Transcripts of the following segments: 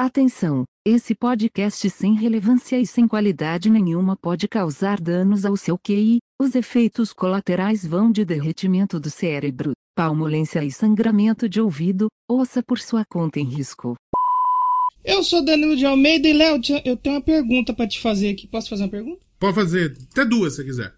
Atenção! Esse podcast sem relevância e sem qualidade nenhuma pode causar danos ao seu QI. Os efeitos colaterais vão de derretimento do cérebro, palmolência e sangramento de ouvido. Ouça por sua conta em risco. Eu sou Danilo de Almeida e Léo, eu tenho uma pergunta para te fazer aqui. Posso fazer uma pergunta? Pode fazer até duas se quiser.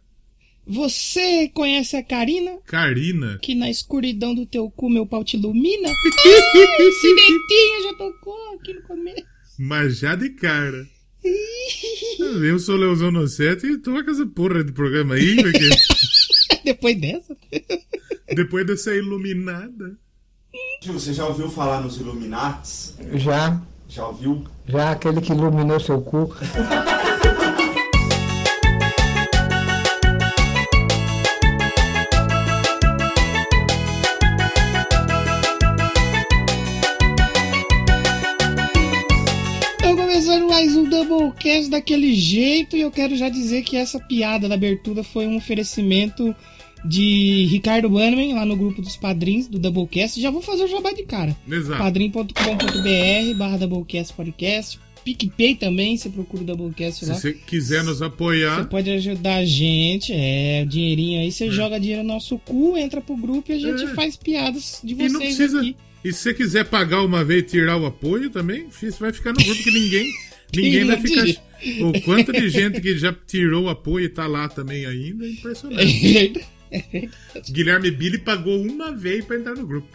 Você conhece a Karina? Karina? Que na escuridão do teu cu meu pau te ilumina? ah, esse dentinho já tocou aqui no começo. Mas já de cara. Eu sou Leozão Nocete e tô com essa porra de programa aí, porque... Depois dessa? Depois dessa iluminada. Você já ouviu falar nos Illuminates? Já. Já ouviu? Já aquele que iluminou seu cu. Um Doublecast daquele jeito e eu quero já dizer que essa piada da abertura foi um oferecimento de Ricardo Bannerman lá no grupo dos padrinhos do Doublecast. Já vou fazer o jabá de cara. Padrim.com.br barra Doublecast Podcast. PicPay também, você procura o Doublecast lá. Se você quiser nos apoiar. Você pode ajudar a gente, é, dinheirinho aí, você é. joga dinheiro no nosso cu, entra pro grupo e a gente é. faz piadas de vocês e não precisa... aqui. E se você quiser pagar uma vez e tirar o apoio também, você vai ficar no grupo que ninguém, ninguém vai ficar. O quanto de gente que já tirou o apoio e tá lá também ainda é impressionante. É verdade. Guilherme Billy pagou uma vez pra entrar no grupo.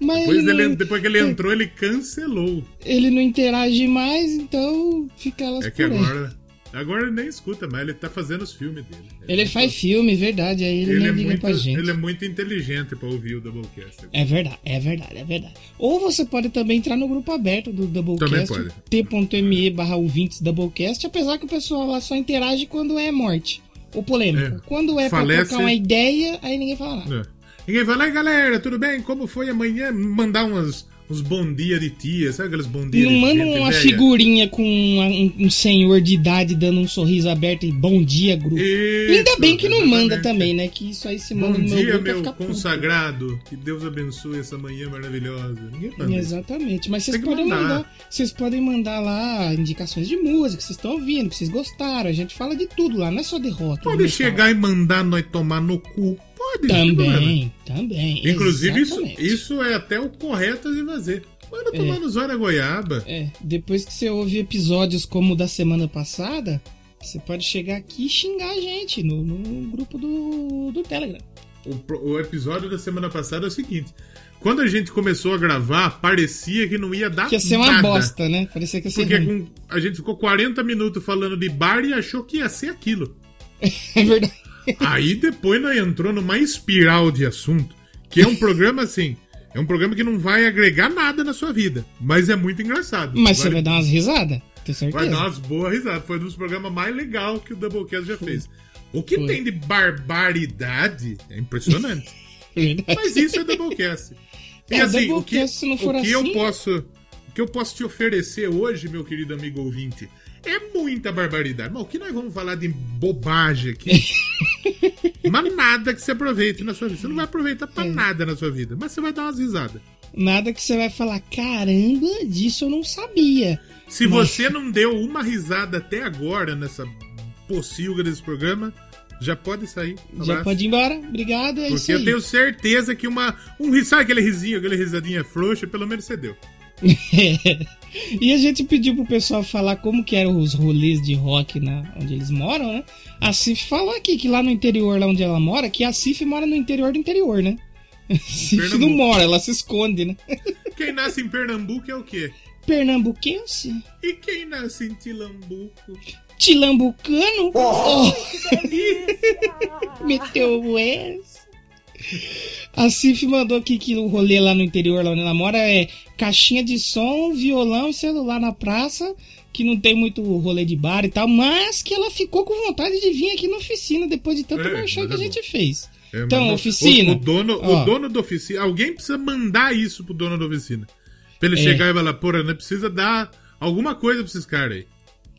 Mas depois, ele ele, depois que ele entrou, ele cancelou. Ele não interage mais, então fica lá. É que agora. Agora ele nem escuta mais, ele tá fazendo os filmes dele. Ele, ele faz filme, verdade, aí ele, ele nem é liga muito, pra gente. Ele é muito inteligente pra ouvir o Doublecast. É verdade, é verdade, é verdade. Ou você pode também entrar no grupo aberto do Doublecast, t.me barra ouvintes Doublecast, apesar que o pessoal lá só interage quando é morte. Ou polêmico. É. Quando é Falece... pra trocar uma ideia, aí ninguém fala nada. É. Ninguém fala, aí galera, tudo bem? Como foi amanhã? Mandar umas uns bom dia de tia, sabe aqueles bom dia Não de manda uma velha? figurinha com um, um, senhor de idade dando um sorriso aberto e bom dia, grupo. Isso, Ainda bem que não manda também, né? Que isso aí se manda bom no meu dia, meu consagrado. Puto. Que Deus abençoe essa manhã maravilhosa. Exatamente. Mas vocês podem mandar. mandar. Vocês podem mandar lá indicações de música que vocês estão ouvindo, que vocês gostaram. A gente fala de tudo lá, não é só derrota. Pode chegar e mandar nós tomar no cu. Pode. Também, também. Inclusive, isso, isso é até o correto de fazer. Manda tomar é. no zóio goiaba. É, depois que você ouve episódios como o da semana passada, você pode chegar aqui e xingar a gente no, no grupo do, do Telegram. O, o, episódio da semana passada é o seguinte: quando a gente começou a gravar, parecia que não ia dar que ia ser nada. uma bosta, né? Parecia que ia ser Porque com, a gente ficou 40 minutos falando de bar e achou que ia ser aquilo. é verdade. Aí depois nós entrou numa espiral de assunto, que é um programa assim. É um programa que não vai agregar nada na sua vida, mas é muito engraçado. Mas você vai dar umas risadas? Tenho certeza. Vai dar umas boas risadas. Foi um dos programas mais legais que o Doublecast já fez. O que Foi. tem de barbaridade é impressionante. mas isso é Doublecast. E é, assim, o que, se não for o que assim... eu posso, o que eu posso te oferecer hoje, meu querido amigo ouvinte, é muita barbaridade. Mas o que nós vamos falar de bobagem aqui? mas nada que você aproveite na sua vida. Você não vai aproveitar pra é. nada na sua vida, mas você vai dar umas risadas. Nada que você vai falar, caramba, disso eu não sabia. Se mas... você não deu uma risada até agora nessa pocilga desse programa, já pode sair. Um já pode ir embora. Obrigado, é Porque eu tenho certeza que uma. Um, sabe aquele risinho, aquele risadinha frouxa, pelo menos você deu. e a gente pediu pro pessoal falar como que eram os rolês de rock na, onde eles moram, né? A Cif falou aqui que lá no interior, lá onde ela mora, que a Cif mora no interior do interior, né? Cif não mora, ela se esconde, né? Quem nasce em Pernambuco é o quê? Pernambuquense. E quem nasce em Tilambuco? Tilambucano? Oh, oh. Meteu o S. A Cif mandou aqui que o rolê lá no interior, lá onde ela mora, é caixinha de som, violão e celular na praça, que não tem muito rolê de bar e tal, mas que ela ficou com vontade de vir aqui na oficina depois de tanto é, marchar que a gente fez. É, então, oficina. O, o dono, ó, o dono da oficina. Alguém precisa mandar isso pro dono da oficina. Pra ele é. chegar e falar, porra, né, precisa dar alguma coisa pra esses caras aí.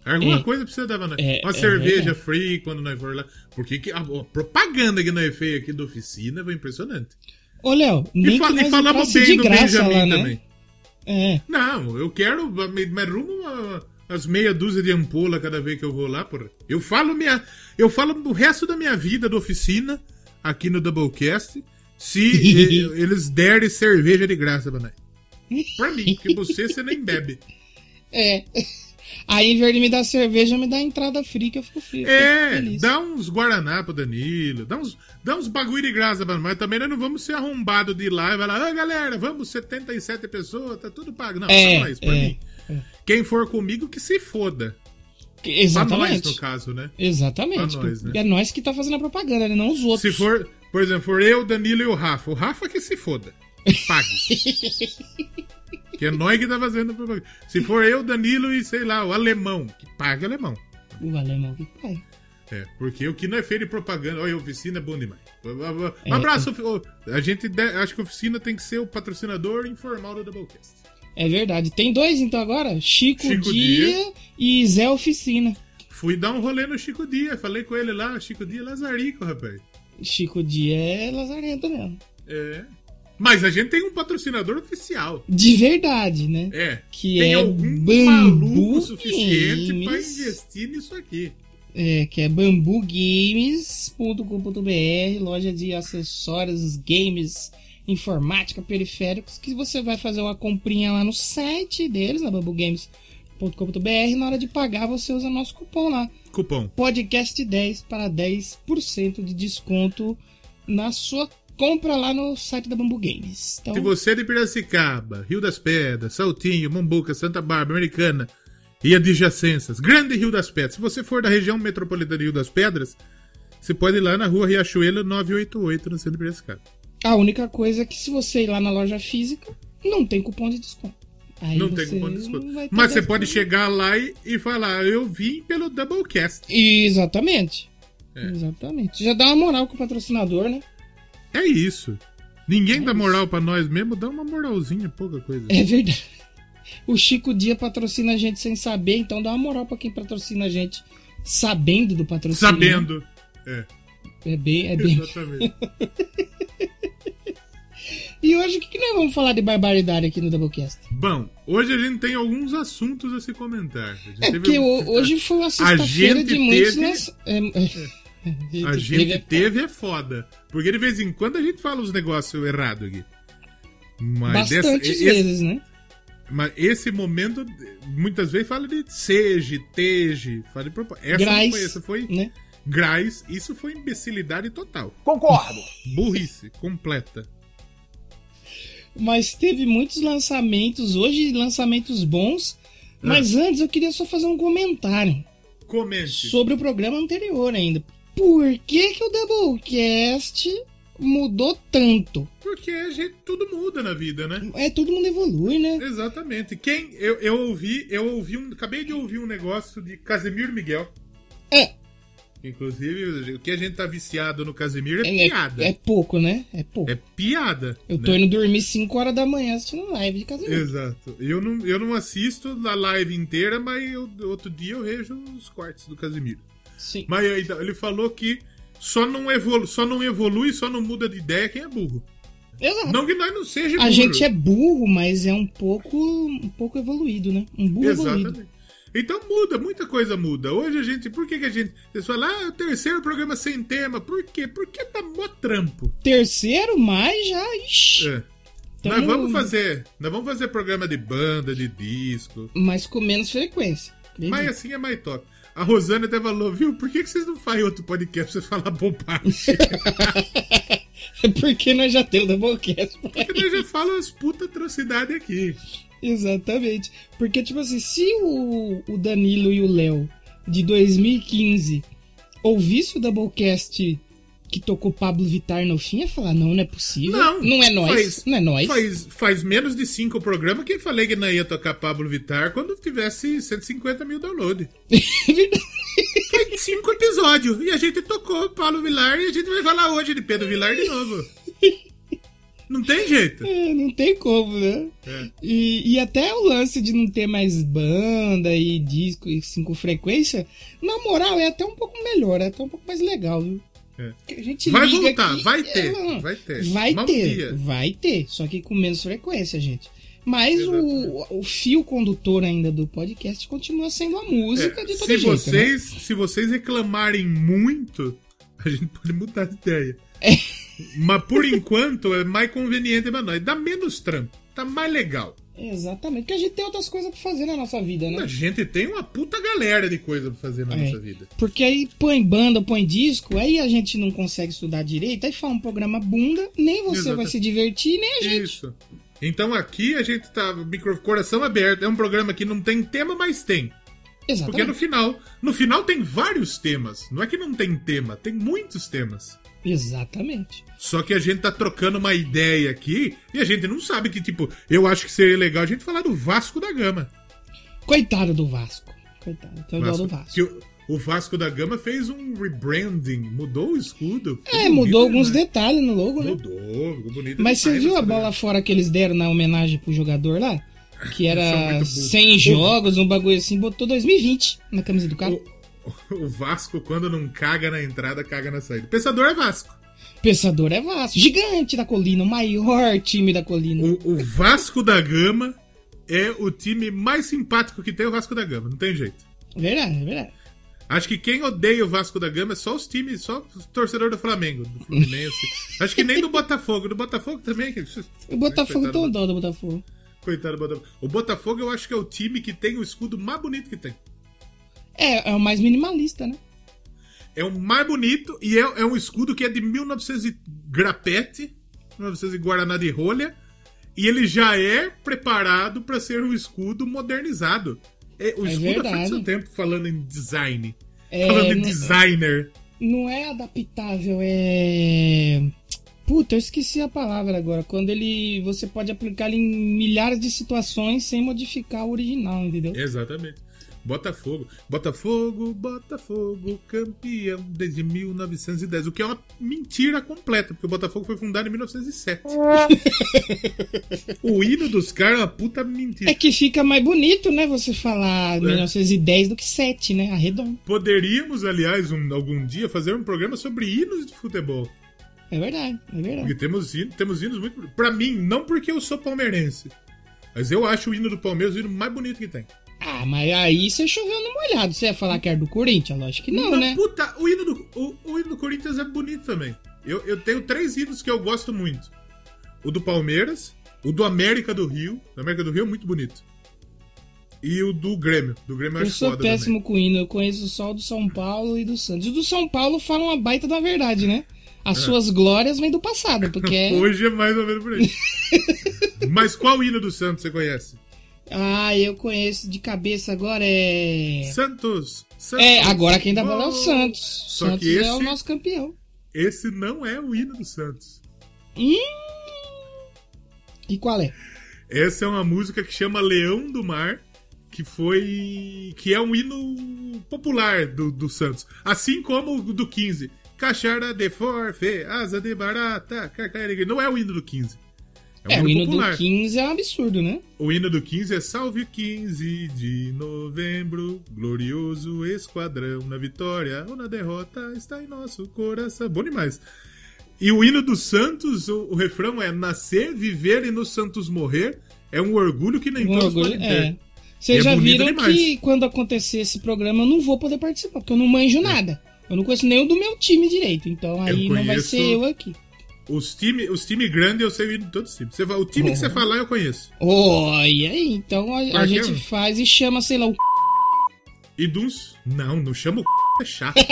Alguma é, coisa precisa dar pra nós. É, Uma é cerveja free quando nós for lá. Porque que a, a, propaganda que nós fez aqui da oficina foi impressionante. Ô, Léo, nem e, fa e falamos bem do Benjamin lá, né? também. É. Não, eu quero. Mas rumo as meia dúzia de ampola cada vez que eu vou lá, porra. Eu falo minha. Eu falo o resto da minha vida da oficina aqui no Doublecast se eles derem cerveja de graça pra nós. Pra mim, porque você, você nem bebe. É. Aí, em vez de me dar cerveja, me dá entrada fria, que eu fico frio. É, dá uns Guaraná pro Danilo, dá uns, dá uns bagulho de graça, mano. Mas também nós não vamos ser arrombados de lá e vai lá, ah, galera, vamos 77 pessoas, tá tudo pago. Não, é, pra nós, pra é, mim. É. Quem for comigo, que se foda. Exatamente. Pra nós, no caso, né? Exatamente. Nós, né? É nós que tá fazendo a propaganda, né? não os outros. Se for, por exemplo, for eu, Danilo e o Rafa. O Rafa que se foda. Pague. Que é nós que tá fazendo propaganda. Se for eu, Danilo e, sei lá, o alemão, que paga alemão. O alemão que paga. É, porque o que não é feito de propaganda. Olha, a oficina é bom demais. Um é, abraço. É. A gente acho que a oficina tem que ser o patrocinador informal do Doublecast. É verdade. Tem dois então agora? Chico, Chico Dia, Dia, e Zé Oficina. Fui dar um rolê no Chico Dia. Falei com ele lá. Chico Dia é Lazarico, rapaz. Chico Dia é lazarento mesmo. É. Mas a gente tem um patrocinador oficial. De verdade, né? É. Que tem é algum maluco suficiente para investir nisso aqui. É, que é bambugames.com.br, loja de acessórios, games, informática, periféricos, que você vai fazer uma comprinha lá no site deles, na bambugames.com.br, na hora de pagar você usa nosso cupom lá. Cupom. Podcast 10 para 10% de desconto na sua compra lá no site da Bambu Games. Então... Se você é de Piracicaba, Rio das Pedras, Saltinho, Mombuca, Santa Bárbara, Americana e adjacências, Grande Rio das Pedras, se você for da região metropolitana de Rio das Pedras, você pode ir lá na rua Riachuelo 988, no centro de Piracicaba. A única coisa é que se você ir lá na loja física, não tem cupom de desconto. Aí não tem cupom de desconto. Mas você pode chegar lá e, e falar, eu vim pelo Doublecast. Exatamente. É. Exatamente. Já dá uma moral com o patrocinador, né? É isso. Ninguém é dá moral para nós mesmo, dá uma moralzinha, pouca coisa. É verdade. O Chico Dia patrocina a gente sem saber, então dá uma moral para quem patrocina a gente sabendo do patrocínio. Sabendo. É. É bem. É bem... Exatamente. e hoje o que, que nós vamos falar de barbaridade aqui no Doublecast? Bom, hoje a gente tem alguns assuntos a se comentar. A é porque um... hoje foi uma sexta-feira de muitos. Teve... Nas... É, é... A gente teve é foda. Porque de vez em quando a gente fala os negócios errados aqui. Mas Bastantes esse, vezes, né? Mas esse momento, muitas vezes fala de seja, teje, fala de propósito. Essa Grais, foi, essa foi né? Grais, isso foi imbecilidade total. Concordo. Burrice completa. Mas teve muitos lançamentos, hoje lançamentos bons. Mas ah. antes eu queria só fazer um comentário. Comente. Sobre o programa anterior ainda por que, que o Doublecast mudou tanto? Porque a gente, tudo muda na vida, né? É, todo mundo evolui, né? Exatamente. Quem eu, eu ouvi, eu ouvi um, acabei de ouvir um negócio de Casemiro Miguel. É. Inclusive, o que a gente tá viciado no Casemiro é, é piada. É, é, pouco, né? É pouco. É piada. Eu tô né? indo dormir 5 horas da manhã assistindo live de Casemiro. Exato. Eu não, eu não assisto a live inteira, mas eu, outro dia eu vejo os cortes do Casemiro. Sim. Mas ele falou que só não, evolu só não evolui, só não muda de ideia quem é burro. Exato. Não que nós não seja burro. A gente é burro, mas é um pouco, um pouco evoluído, né? Um burro Exatamente. evoluído. Então muda, muita coisa muda. Hoje a gente, por que, que a gente. Vocês falam, ah, o terceiro programa sem tema. Por quê? Porque tá mó trampo. Terceiro, mais já. Ixi. É. Então, nós vamos fazer. Nós vamos fazer programa de banda, de disco. Mas com menos frequência. Mas assim é mais top. A Rosana até falou, viu, por que, que vocês não fazem outro podcast pra você falar bobagem? Porque nós já temos Doublecast. Porque nós já falamos as puta atrocidade aqui. Exatamente. Porque, tipo assim, se o, o Danilo e o Léo de 2015 ouvissem o Doublecast que tocou Pablo Vittar no fim, ia falar, não, não é possível. Não, não é nós. Faz, não é nós. Faz, faz menos de cinco programas que eu falei que não ia tocar Pablo Vittar quando tivesse 150 mil downloads. Faz cinco episódios. E a gente tocou Pablo Vilar e a gente vai falar hoje de Pedro Vilar de novo. Não tem jeito. É, não tem como, né? É. E, e até o lance de não ter mais banda e disco assim, com frequência, na moral, é até um pouco melhor, é até um pouco mais legal, viu? É. vai voltar, vai ter, é, vai ter. Vai ter, vai ter, só que com menos frequência, gente. Mas o, o, fio condutor ainda do podcast continua sendo a música é, de todo se jeito. Né? Vocês, né? Se vocês reclamarem muito, a gente pode mudar de ideia. É. Mas por enquanto é mais conveniente pra nós. Dá menos trampo. Tá mais legal. Exatamente, porque a gente tem outras coisas pra fazer na nossa vida, né? A gente tem uma puta galera de coisa pra fazer na é, nossa vida. Porque aí põe banda, põe disco, aí a gente não consegue estudar direito, aí faz um programa bunda, nem você Exato. vai se divertir, nem a gente. Isso. Então aqui a gente tá micro, coração aberto, é um programa que não tem tema, mas tem. Exatamente. Porque no final, no final tem vários temas. Não é que não tem tema, tem muitos temas. Exatamente. Só que a gente tá trocando uma ideia aqui e a gente não sabe que, tipo, eu acho que seria legal a gente falar do Vasco da Gama. Coitado do Vasco. Coitado, tem Vasco, do Vasco. O, o, Vasco da Gama fez um rebranding, mudou o escudo. É, mudou alguns detalhes no logo, né? Mudou, ficou bonito. Mas você viu a bola fora que eles deram na homenagem pro jogador lá? Que era 100 jogos, um bagulho assim, botou 2020 na camisa do carro. O o Vasco, quando não caga na entrada, caga na saída. Pensador é Vasco. Pensador é Vasco. Gigante da colina, o maior time da colina. O, o Vasco da Gama é o time mais simpático que tem o Vasco da Gama, não tem jeito. Verdade, é verdade. Acho que quem odeia o Vasco da Gama é só os times, só os torcedores do Flamengo, do Fluminense. Acho que nem do Botafogo. Do Botafogo também. O Botafogo tem dó do Botafogo. Coitado do Botafogo. O Botafogo eu acho que é o time que tem o escudo mais bonito que tem. É, é o mais minimalista, né? É o mais bonito e é, é um escudo que é de 1900 e grapete, 1900 e guaraná de rolha, e ele já é preparado para ser um escudo modernizado. É, o é escudo verdade. é seu tempo falando em design. É, falando em designer. Não é adaptável, é. Puta, eu esqueci a palavra agora. Quando ele. Você pode aplicar em milhares de situações sem modificar o original, entendeu? Exatamente. Botafogo. Botafogo, Botafogo, campeão desde 1910. O que é uma mentira completa, porque o Botafogo foi fundado em 1907. o hino dos caras é uma puta mentira. É que fica mais bonito, né? Você falar é. 1910 do que 7, né? Arredondo. Poderíamos, aliás, um, algum dia fazer um programa sobre hinos de futebol. É verdade, é verdade. Porque temos, temos hinos muito. Pra mim, não porque eu sou palmeirense. Mas eu acho o hino do Palmeiras o hino mais bonito que tem. Ah, mas aí você choveu no molhado. Você ia falar que era do Corinthians? Lógico que não, não né? Puta, o hino, do, o, o hino do Corinthians é bonito também. Eu, eu tenho três hinos que eu gosto muito: o do Palmeiras, o do América do Rio. O América do Rio é muito bonito. E o do Grêmio. Do Grêmio eu, eu sou péssimo também. com hino. Eu conheço só o do São Paulo e do Santos. O do São Paulo fala uma baita da verdade, né? As é. suas glórias vêm do passado, porque... É Hoje é mais ou menos por aí. Mas qual hino do Santos você conhece? Ah, eu conheço de cabeça agora é. Santos! Santos. É, agora quem dá bola é o Santos. Só Santos que esse, é o nosso campeão. Esse não é o hino do Santos. Hum... E qual é? Essa é uma música que chama Leão do Mar, que foi. que é um hino popular do, do Santos. Assim como o do 15. Cachara de forfe, asa de barata, carcarega. Não é o hino do 15. É, um é o hino popular. do 15 é um absurdo, né? O hino do 15 é Salve 15 de novembro, glorioso esquadrão, na vitória ou na derrota está em nosso coração. Bom demais. E o hino do Santos, o, o refrão é Nascer, viver e nos Santos morrer é um orgulho que nem um todos orgulho, podem ter. É. Vocês é já viram demais. que quando acontecer esse programa eu não vou poder participar, porque eu não manjo nada. Eu não conheço o do meu time direito, então aí não vai ser eu aqui. Os times os time grandes eu sei de todos os times. Você, o time uhum. que você falar eu conheço. Olha aí, então a, a gente faz e chama, sei lá, o. E dos. Não, não chama o é chato.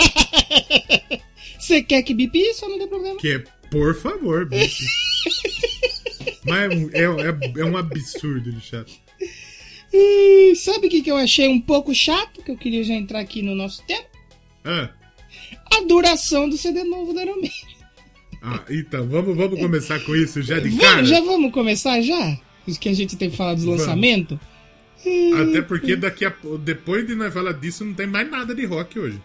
Você quer que bipe isso ou não tem problema? Que é, por favor, bipe. Mas é, é, é, um absurdo de chato. E sabe o que, que eu achei um pouco chato? Que eu queria já entrar aqui no nosso tema? Ah. A duração do CD novo da Iron Man. Ah, então, vamos, vamos começar com isso já de cara? Já vamos começar já? Isso que a gente tem que falar dos lançamentos? Até porque daqui a, depois de nós falar disso, não tem mais nada de rock hoje.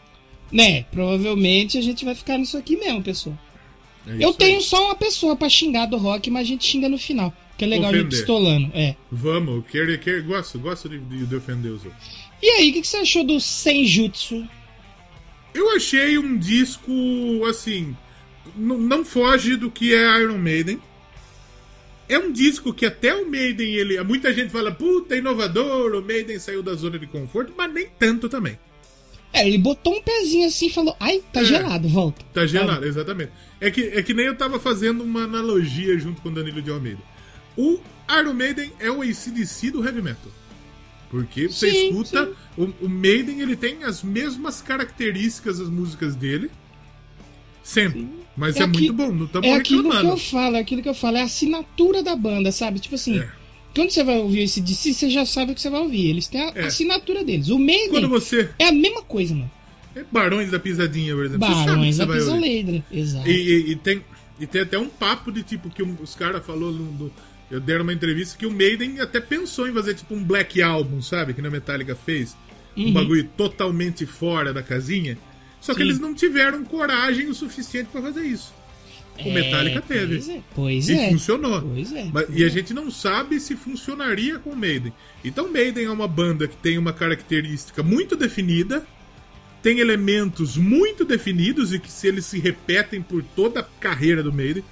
Né, provavelmente a gente vai ficar nisso aqui mesmo, pessoal. É Eu tenho aí. só uma pessoa para xingar do rock, mas a gente xinga no final. Que é legal ofender. gente pistolando. É. Vamos, quer, quer, gosto, gosto de, de, de ofender os outros. E aí, o que, que você achou do Senjutsu? Eu achei um disco, assim, não foge do que é Iron Maiden. é um disco que até o Maiden, ele. Muita gente fala, puta, inovador, o Maiden saiu da zona de conforto, mas nem tanto também. É, ele botou um pezinho assim e falou, ai, tá é, gelado, volta. Tá gelado, exatamente. É que, é que nem eu tava fazendo uma analogia junto com o Danilo de Almeida. O Iron Maiden é o ACDC do heavy metal. Porque você escuta, sim. O, o, Maiden ele tem as mesmas características das músicas dele. Sempre. Sim. Mas é, é aqui, muito bom, não estamos É aquilo que eu falo, é aquilo que eu falo, é a assinatura da banda, sabe? Tipo assim, é. quando você vai ouvir esse DC, você já sabe o que você vai ouvir. Eles têm a é. assinatura deles. O Maiden quando você... é a mesma coisa, mano. É Barões da Pisadinha, por exemplo. Barões da Pisoleira, exato. E, e, e, tem, e tem até um papo de tipo que os caras falou do, eu deram uma entrevista que o Maiden até pensou em fazer tipo um Black Album, sabe? Que a Metallica fez. Uhum. Um bagulho totalmente fora da casinha. Só que Sim. eles não tiveram coragem o suficiente para fazer isso. O é, Metallica teve. Pois é. Pois e é. funcionou. Pois é. Mas, e a gente não sabe se funcionaria com o Maiden. Então, Maiden é uma banda que tem uma característica muito definida, tem elementos muito definidos e que se eles se repetem por toda a carreira do Maiden,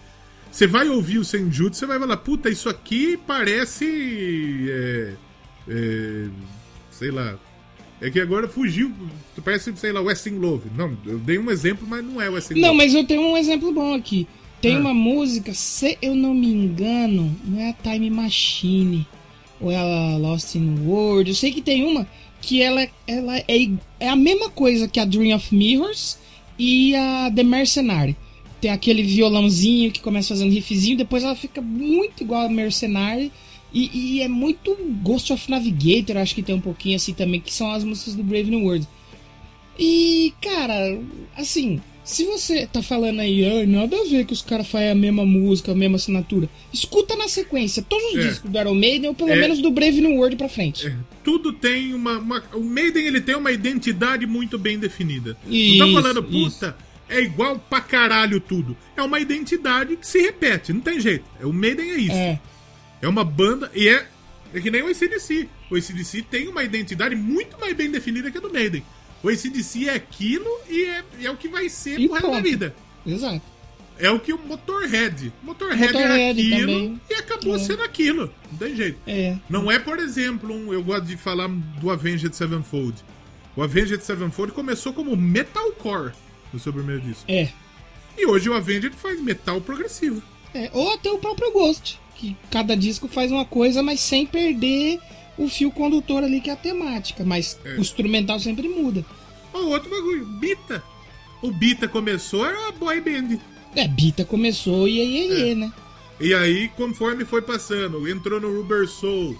você vai ouvir o Senjutsu, você vai falar, puta, isso aqui parece. É, é, sei lá. É que agora fugiu. Parece, sei lá, Westing Love. Não, eu dei um exemplo, mas não é Westing Love. Não, mas eu tenho um exemplo bom aqui. Tem ah. uma música, se eu não me engano, não é a Time Machine. Ou é a Lost in World. Eu sei que tem uma que ela, ela é, é a mesma coisa que a Dream of Mirrors e a The Mercenary tem aquele violãozinho que começa fazendo riffzinho, depois ela fica muito igual a Mercenary. E, e, é muito Ghost of Navigator, acho que tem um pouquinho assim também, que são as músicas do Brave New World. E, cara, assim, se você tá falando aí, ah, nada a ver que os caras fazem a mesma música, a mesma assinatura, escuta na sequência todos os é. discos do Iron Maiden, ou pelo é. menos do Brave New World pra frente. É. Tudo tem uma, uma, O Maiden ele tem uma identidade muito bem definida. Isso, não tá falando, puta. Isso é igual pra caralho tudo. É uma identidade que se repete, não tem jeito. É, o Maiden é isso. É, é uma banda e é, é que nem o ACDC. O ACDC tem uma identidade muito mais bem definida que a do Maiden. O ACDC é aquilo e é, é o que vai ser e pro resto da vida. Exato. É o que o Motorhead. Motorhead, Motorhead era aquilo também. e acabou é. sendo aquilo. Não tem jeito. É. Não é, por exemplo, um, eu gosto de falar do Avenged Sevenfold. O Avenged Sevenfold começou como metalcore no seu primeiro disco. É. E hoje o Avenged faz metal progressivo. É, ou até o próprio Ghost, que cada disco faz uma coisa, mas sem perder o fio condutor ali que é a temática, mas é. o instrumental sempre muda. Ou outro bagulho, Bita. O Bita começou, era uma boy band. É, Bita começou e aí, é. né? E aí, conforme foi passando, entrou no Rubber Soul,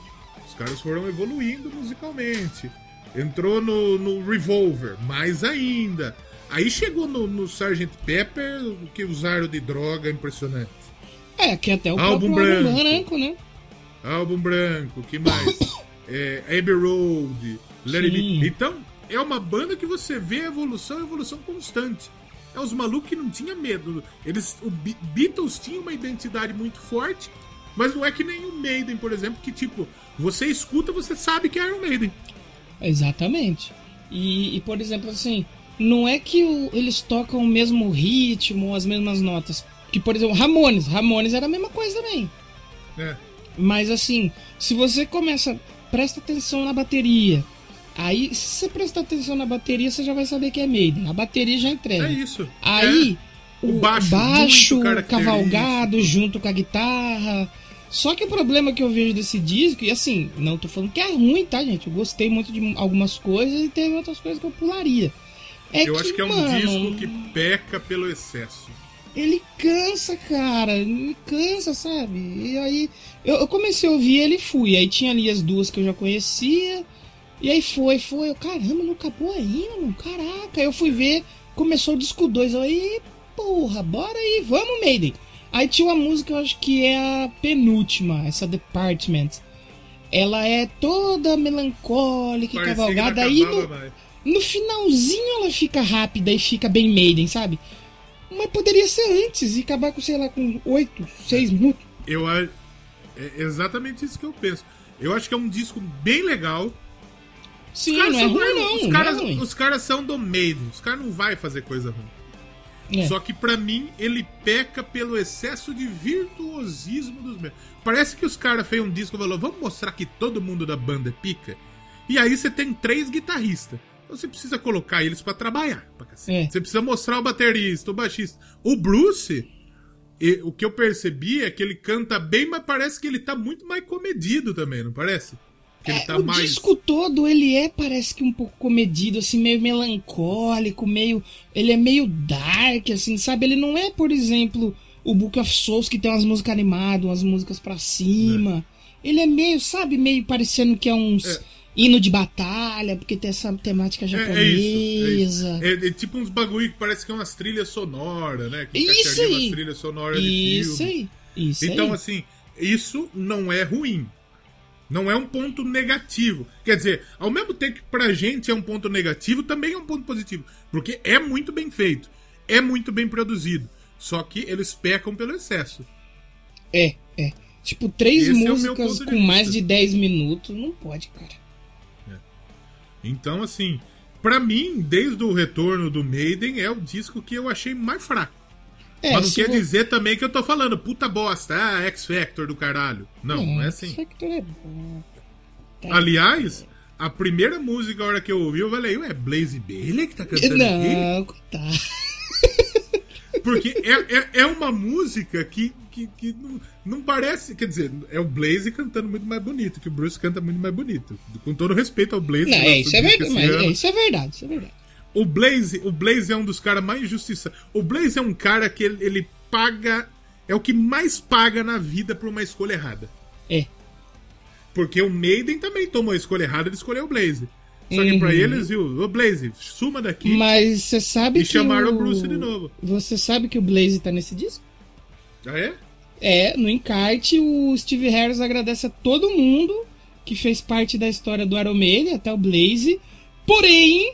os caras foram evoluindo musicalmente. Entrou no, no Revolver, mais ainda. Aí chegou no, no Sgt. Pepper, o que usaram de droga impressionante. É, que até o álbum branco. álbum branco, né? Álbum branco, que mais? é, Abbey Road, Let It Be. Então, é uma banda que você vê a evolução e evolução constante. É os malucos que não tinham medo. Eles, o Beatles tinham uma identidade muito forte, mas não é que nem o Maiden, por exemplo, que tipo, você escuta, você sabe que é Iron Maiden. Exatamente. E, e por exemplo, assim, não é que o, eles tocam o mesmo ritmo, as mesmas notas. Que, por exemplo, Ramones. Ramones era a mesma coisa também. É. Mas assim, se você começa. Presta atenção na bateria. Aí, se você prestar atenção na bateria, você já vai saber que é Maiden. A bateria já entrega. É isso. Aí, é. o, o baixo, baixo cavalgado junto com a guitarra. Só que o problema que eu vejo desse disco, e assim, não tô falando que é ruim, tá, gente? Eu gostei muito de algumas coisas e teve outras coisas que eu pularia. É eu que, acho que é um mano, disco que peca pelo excesso. Ele cansa, cara. Ele cansa, sabe? E aí eu, eu, comecei a ouvir ele e fui. Aí tinha ali as duas que eu já conhecia. E aí foi, foi. Eu, caramba, não acabou ainda, mano. Caraca. Eu fui ver, começou o disco 2. Aí, porra, bora aí, vamos, Maiden. Aí tinha uma música, eu acho que é a penúltima, essa Department. Ela é toda melancólica e cavalgada. Aí no, no finalzinho ela fica rápida e fica bem Maiden, sabe? Mas poderia ser antes e acabar com, sei lá, com 8, 6 minutos. Eu é exatamente isso que eu penso. Eu acho que é um disco bem legal. Sim, não é ruim, não. Os caras, é os caras são do Maiden. Os caras não vai fazer coisa ruim. É. Só que para mim ele peca pelo excesso de virtuosismo dos meus. Parece que os caras fez um disco e falou: vamos mostrar que todo mundo da banda é pica. E aí você tem três guitarristas. Você precisa colocar eles para trabalhar. Pra é. Você precisa mostrar o baterista, o baixista. O Bruce, e, o que eu percebi é que ele canta bem, mas parece que ele tá muito mais comedido também, não parece? É, tá o mais... disco todo, ele é, parece que um pouco comedido, assim, meio melancólico, meio. Ele é meio dark, assim, sabe? Ele não é, por exemplo, o Book of Souls, que tem umas músicas animadas, umas músicas pra cima. É. Ele é meio, sabe, meio parecendo que é uns. É. Hino de batalha, porque tem essa temática japonesa. É, é isso, é, isso. é, tipo uns bagulho que parece que é umas trilhas sonoras, né? Que isso aí. Umas trilhas sonoras isso de filme. Aí. Isso então, aí. assim, isso não é ruim. Não é um ponto negativo. Quer dizer, ao mesmo tempo que pra gente é um ponto negativo, também é um ponto positivo. Porque é muito bem feito. É muito bem produzido. Só que eles pecam pelo excesso. É, é. Tipo, três Esse é músicas é com mais de 10 minutos, não pode, cara. É. Então, assim, para mim, desde o retorno do Maiden, é o disco que eu achei mais fraco. É, Mas não quer dizer também que eu tô falando, puta bosta, ah, X Factor do caralho. Não, não é assim. X Factor é bom. Tá Aliás, a primeira música, a hora que eu ouvi, eu falei, ué, Blaze Bailey que tá cantando não, aqui? Não, coitado. Porque é, é, é, uma música que, que, que não, não, parece. Quer dizer, é o Blaze cantando muito mais bonito, que o Bruce canta muito mais bonito. Com todo respeito ao Blaze. É, isso, é verdade, é, isso é verdade, isso é verdade. O Blaze, o Blaze é um dos caras mais injustiçados. O Blaze é um cara que ele, ele, paga. É o que mais paga na vida por uma escolha errada. É. Porque o Maiden também tomou a escolha errada de escolher o Blaze. Só que uhum. pra eles, viu? Ô Blaze, suma daqui. Mas você sabe e que. E chamaram o... o Bruce de novo. Você sabe que o Blaze tá nesse disco? Ah, é? É, no encarte, o Steve Harris agradece a todo mundo que fez parte da história do Maiden, até o Blaze. Porém,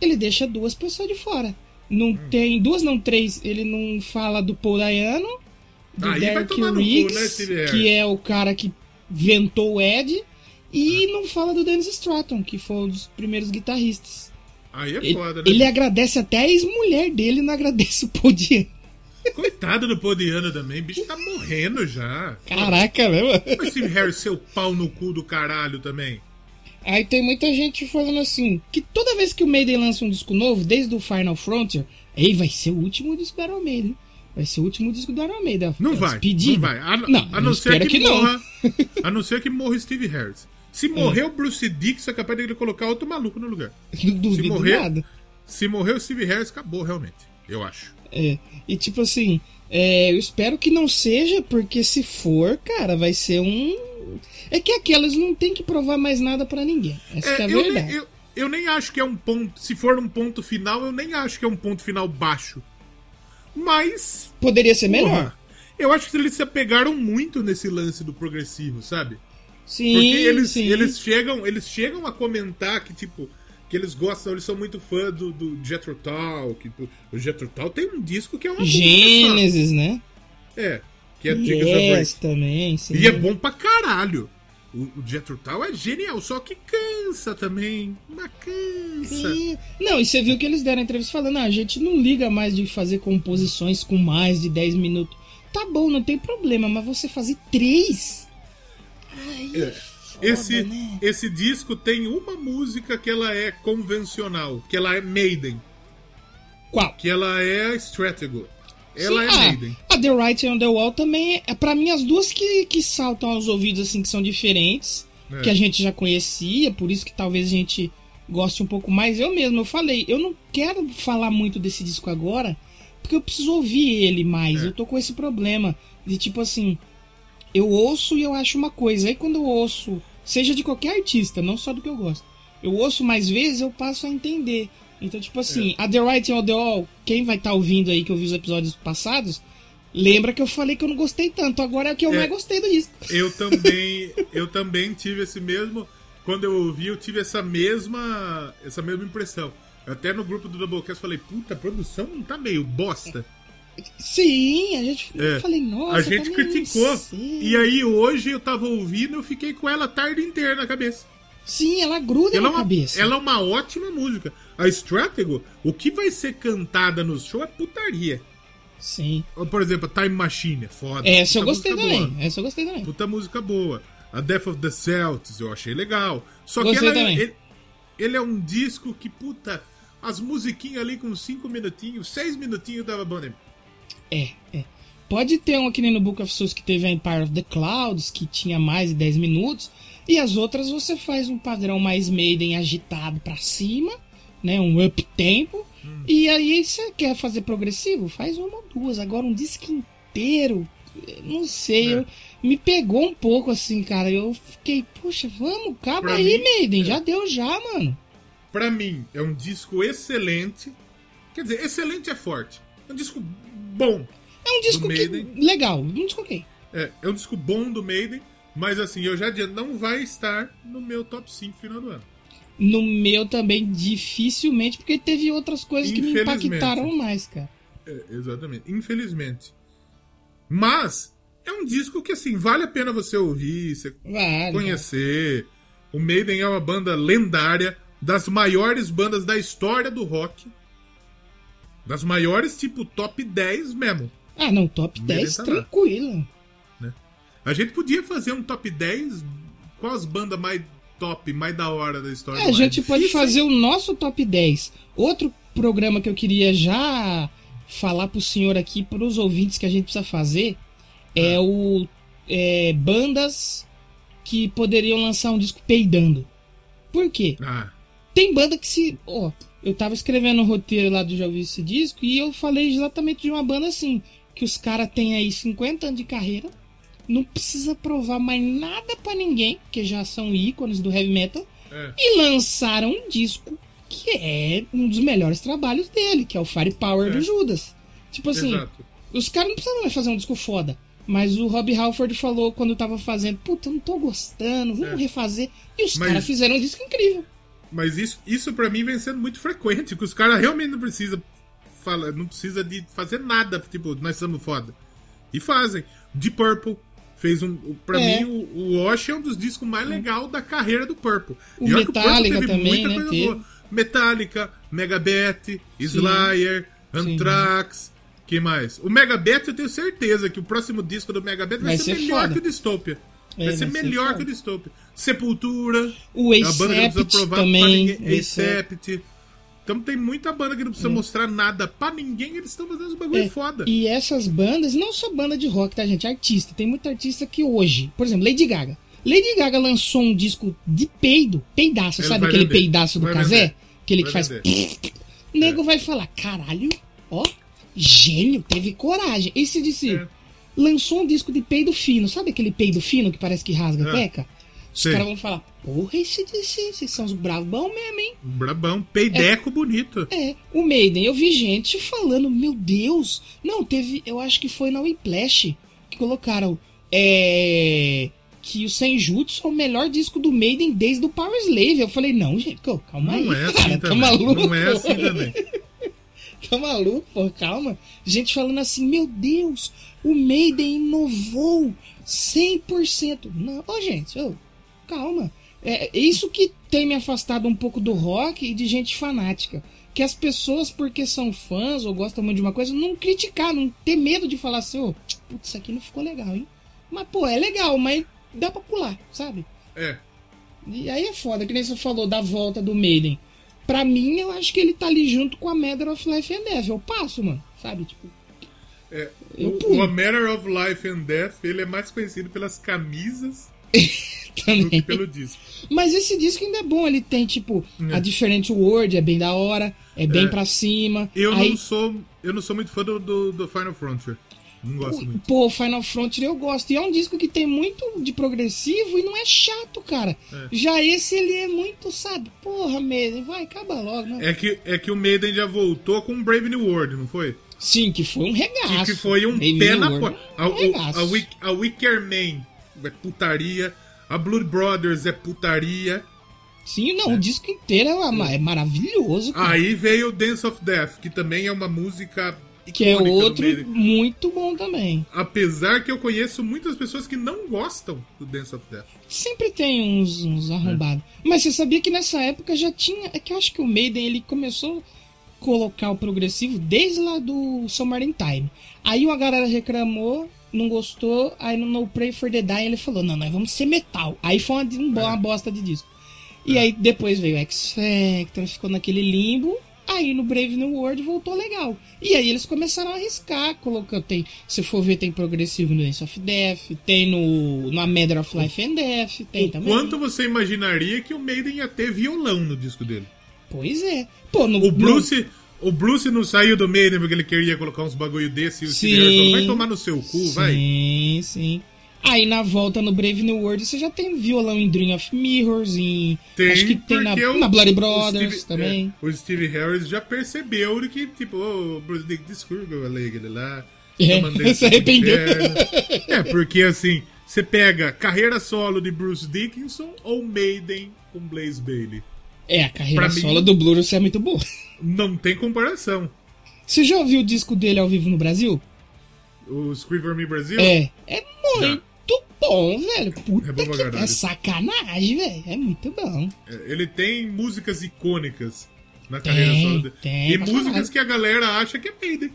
ele deixa duas pessoas de fora. Não hum. tem duas, não três. Ele não fala do Paul Dayano, do Aí Derek Riggs, cu, né, que é o cara que ventou o Ed, e hum. não fala do Dennis Stratton, que foi um dos primeiros guitarristas. Aí é ele, foda, né? Ele agradece até a ex-mulher dele, não agradece o Paul Dayano. Coitado do Podiano também, o bicho tá morrendo já. Caraca, né, mano? Steve Harris, seu pau no cu do caralho também. Aí tem muita gente falando assim, que toda vez que o Maiden lança um disco novo, desde o Final Frontier, aí vai ser o último disco do Iron Maiden. Vai ser o último disco do Iron Maiden. Não vai, não vai. A, não, a não ser que, que morra. a não ser que morra Steve Harris. Se é. morrer é. o Bruce Dix, é capaz de ele colocar outro maluco no lugar. Não duvido se morrer, nada. Se morrer o Steve Harris, acabou realmente. Eu acho. É. E tipo assim, é, eu espero que não seja, porque se for, cara, vai ser um é que aquelas não tem que provar mais nada para ninguém. Essa é, é a eu verdade. Nem, eu, eu nem acho que é um ponto. Se for um ponto final, eu nem acho que é um ponto final baixo. Mas. Poderia ser porra, melhor. Eu acho que eles se apegaram muito nesse lance do progressivo, sabe? Sim. Porque eles, sim. eles chegam eles chegam a comentar que, tipo, que eles gostam, eles são muito fã do, do Jethro Tull. Que, o Jethro Tull tem um disco que é uma Gênesis, né? É. Que é yes, também, sim. E é bom pra caralho. O, o Jethro Tull é genial, só que cansa também. Mas cansa. E... Não, e você viu que eles deram entrevista falando: ah, a gente não liga mais de fazer composições com mais de 10 minutos. Tá bom, não tem problema, mas você fazer três. Ai, é. Esse, né? esse disco tem uma música que ela é convencional, que ela é Maiden. Qual? Que ela é Stratego. Ela Sim, é ah, Maiden. A The Writing on the Wall também é, para mim, as duas que, que saltam aos ouvidos, assim, que são diferentes, é. que a gente já conhecia, por isso que talvez a gente goste um pouco mais. Eu mesmo, eu falei, eu não quero falar muito desse disco agora, porque eu preciso ouvir ele mais. É. Eu tô com esse problema de tipo assim, eu ouço e eu acho uma coisa, aí quando eu ouço, seja de qualquer artista, não só do que eu gosto, eu ouço mais vezes, eu passo a entender. Então, tipo assim, é. a The Writing on the Wall, quem vai estar tá ouvindo aí que eu vi os episódios passados, lembra que eu falei que eu não gostei tanto. Agora é o que eu é, mais gostei do disco. Eu também, eu também tive esse mesmo. Quando eu ouvi, eu tive essa mesma, essa mesma impressão. Até no grupo do Doublecast falei, puta, a produção não tá meio bosta. Sim, a gente é. falei, nossa, a gente criticou. E aí hoje eu tava ouvindo, eu fiquei com ela a tarde inteira na cabeça. Sim, ela gruda ela na é uma, cabeça. Ela é uma ótima música. A Stratego, o que vai ser cantada no show é putaria. Sim. Por exemplo, a Time Machine, é foda. Essa eu gostei também. Boa. Essa eu gostei também. Puta música boa. A Death of the Celtics eu achei legal. Só gostei que ela, também. Ele, ele, é um disco que, puta, as musiquinhas ali com 5 minutinhos, 6 minutinhos tava bom. Né? É, é. Pode ter um aqui no Book of Souls que teve a Empire of the Clouds, que tinha mais de 10 minutos. E as outras você faz um padrão mais Maiden agitado para cima, né? Um up tempo. Hum. E aí você quer fazer progressivo? Faz uma ou duas. Agora um disco inteiro. Não sei, é. eu, me pegou um pouco assim, cara. Eu fiquei, puxa, vamos, acaba pra aí, mim, Maiden. É. Já deu já, mano. Pra mim, é um disco excelente. Quer dizer, excelente é forte. É um disco bom. É um disco que, legal, um disco ok. É, é um disco bom do Maiden, mas assim, eu já adianto, não vai estar no meu top 5 final do ano. No meu também, dificilmente, porque teve outras coisas que me impactaram mais, cara. É, exatamente, infelizmente. Mas, é um disco que, assim, vale a pena você ouvir, você vale, conhecer. O Maiden é uma banda lendária, das maiores bandas da história do rock. Das maiores, tipo, top 10 mesmo. Ah, não, top 10 tá tranquilo. Né? A gente podia fazer um top 10 qual as bandas mais top, mais da hora da história. É, a gente é pode fazer o nosso top 10. Outro programa que eu queria já falar pro senhor aqui, pros ouvintes que a gente precisa fazer, é ah. o é, bandas que poderiam lançar um disco peidando. Por quê? Ah. Tem banda que se. Ó, eu tava escrevendo o um roteiro lá do Já Ouvi Esse Disco e eu falei exatamente de uma banda assim que os caras têm aí 50 anos de carreira, não precisa provar mais nada para ninguém, que já são ícones do heavy metal, é. e lançaram um disco que é um dos melhores trabalhos dele, que é o Firepower é. do Judas. Tipo assim, Exato. os caras não precisavam fazer um disco foda. Mas o Rob Halford falou quando tava fazendo, puta, eu não tô gostando, vamos é. refazer. E os mas... caras fizeram um disco incrível. Mas isso, isso para mim vem sendo muito frequente, que os caras realmente não precisam fala, não precisa de fazer nada, tipo, nós somos foda. E fazem. Deep Purple fez um. Pra é. mim, o, o Wash é um dos discos mais legais da carreira do Purple. O e Metallica o também, né? Teve... Metallica, Megabeth, Slayer, Anthrax. Sim. que mais? O Megabeth eu tenho certeza que o próximo disco do Megabeth vai, vai ser, ser, melhor foda. que o Dystopia. Vai, é, ser vai melhor ser que o Dystopia. Sepultura. O Acept também. Acept. Então tem muita banda que não precisa é. mostrar nada pra ninguém, eles estão fazendo os bagulho é. foda. E essas bandas, não só banda de rock, tá, gente? Artista. Tem muita artista que hoje, por exemplo, Lady Gaga. Lady Gaga lançou um disco de peido, peidaço, Ele sabe aquele vender. peidaço do vai casé? Vender. Aquele vai que faz. O nego é. vai falar, caralho, ó, gênio, teve coragem. Esse disse, é. lançou um disco de peido fino, sabe aquele peido fino que parece que rasga a é. peca? Os caras vão falar, porra, esse DC, vocês são os brabão mesmo, hein? Brabão, peideco é, bonito. É, o Maiden, eu vi gente falando, meu Deus. Não, teve, eu acho que foi na Whiplash que colocaram, é... Que o Senjutsu é o melhor disco do Maiden desde o Power Slave. Eu falei, não, gente, calma não aí, é assim cara, tá maluco? Não é assim também. tá maluco, pô, calma. Gente falando assim, meu Deus, o Maiden inovou 100%. Não, ó, gente, eu calma. É, é isso que tem me afastado um pouco do rock e de gente fanática. Que as pessoas, porque são fãs ou gostam muito de uma coisa, não criticar, não ter medo de falar assim, ô, oh, putz, isso aqui não ficou legal, hein? Mas, pô, é legal, mas dá pra pular, sabe? É. E aí é foda, que nem você falou da volta do Maiden. Pra mim, eu acho que ele tá ali junto com a Matter of Life and Death. Eu passo, mano, sabe? Tipo. É, o, o A Matter of Life and Death, ele é mais conhecido pelas camisas Também. pelo disco. Mas esse disco ainda é bom, ele tem, tipo, é. a Different World, é bem da hora, é bem é. pra cima. Eu Aí... não sou. Eu não sou muito fã do, do, do Final Frontier. Não gosto muito. Pô, Final Frontier eu gosto. E é um disco que tem muito de progressivo e não é chato, cara. É. Já esse ele é muito, sabe? Porra, Maiden, vai, acaba logo. Né? É, que, é que o Maiden já voltou com Brave New World, não foi? Sim, que foi um regaço. Que, que foi um Brave pé na porta. Um a, a, a Wicker Man é putaria. A Blood Brothers é putaria. Sim, não, é. o disco inteiro é, é maravilhoso. Cara. Aí veio Dance of Death, que também é uma música que é outro muito bom também. Apesar que eu conheço muitas pessoas que não gostam do Dance of Death. Sempre tem uns, uns arrombados. É. Mas você sabia que nessa época já tinha. É que eu acho que o Maiden ele começou a colocar o progressivo desde lá do Summer in Time. Aí uma galera reclamou, não gostou, aí no No Pray for the Dying ele falou: não, nós vamos ser metal. Aí foi uma, uma é. bosta de disco. E é. aí depois veio X Factor, ficou naquele limbo. Aí no Brave New World voltou legal. E aí eles começaram a arriscar, colocando. Tem, se for ver, tem progressivo no Dance of Death, tem no na Matter of Life and Death, tem o também. Quanto você imaginaria que o Maiden ia ter violão no disco dele? Pois é. Pô, no, o Bruce. No... O Bruce não saiu do Maiden porque ele queria colocar uns bagulho desse e o Steve falou, vai tomar no seu cu, sim, vai. Sim, sim. Aí na volta no Brave New World você já tem violão em Dream of Mirrors, em. Tem, acho que tem na, o, na Bloody Brothers Steve, também. É, o Steve Harris já percebeu que, tipo, ô, oh, Bruce Dick, desculpa, eu falei aquele lá. É, se arrependeu. É, porque assim, você pega carreira solo de Bruce Dickinson ou Maiden com Blaze Bailey. É, a carreira pra solo mim, do Bruce é muito boa. Não tem comparação. Você já ouviu o disco dele ao vivo no Brasil? O Scriver Me Brasil? É. É muito muito bom, velho. Puta é, bom que... é sacanagem, velho. É muito bom. É, ele tem músicas icônicas na carreira tem, solo dele. Tem, e músicas que a galera acha que é Maiden.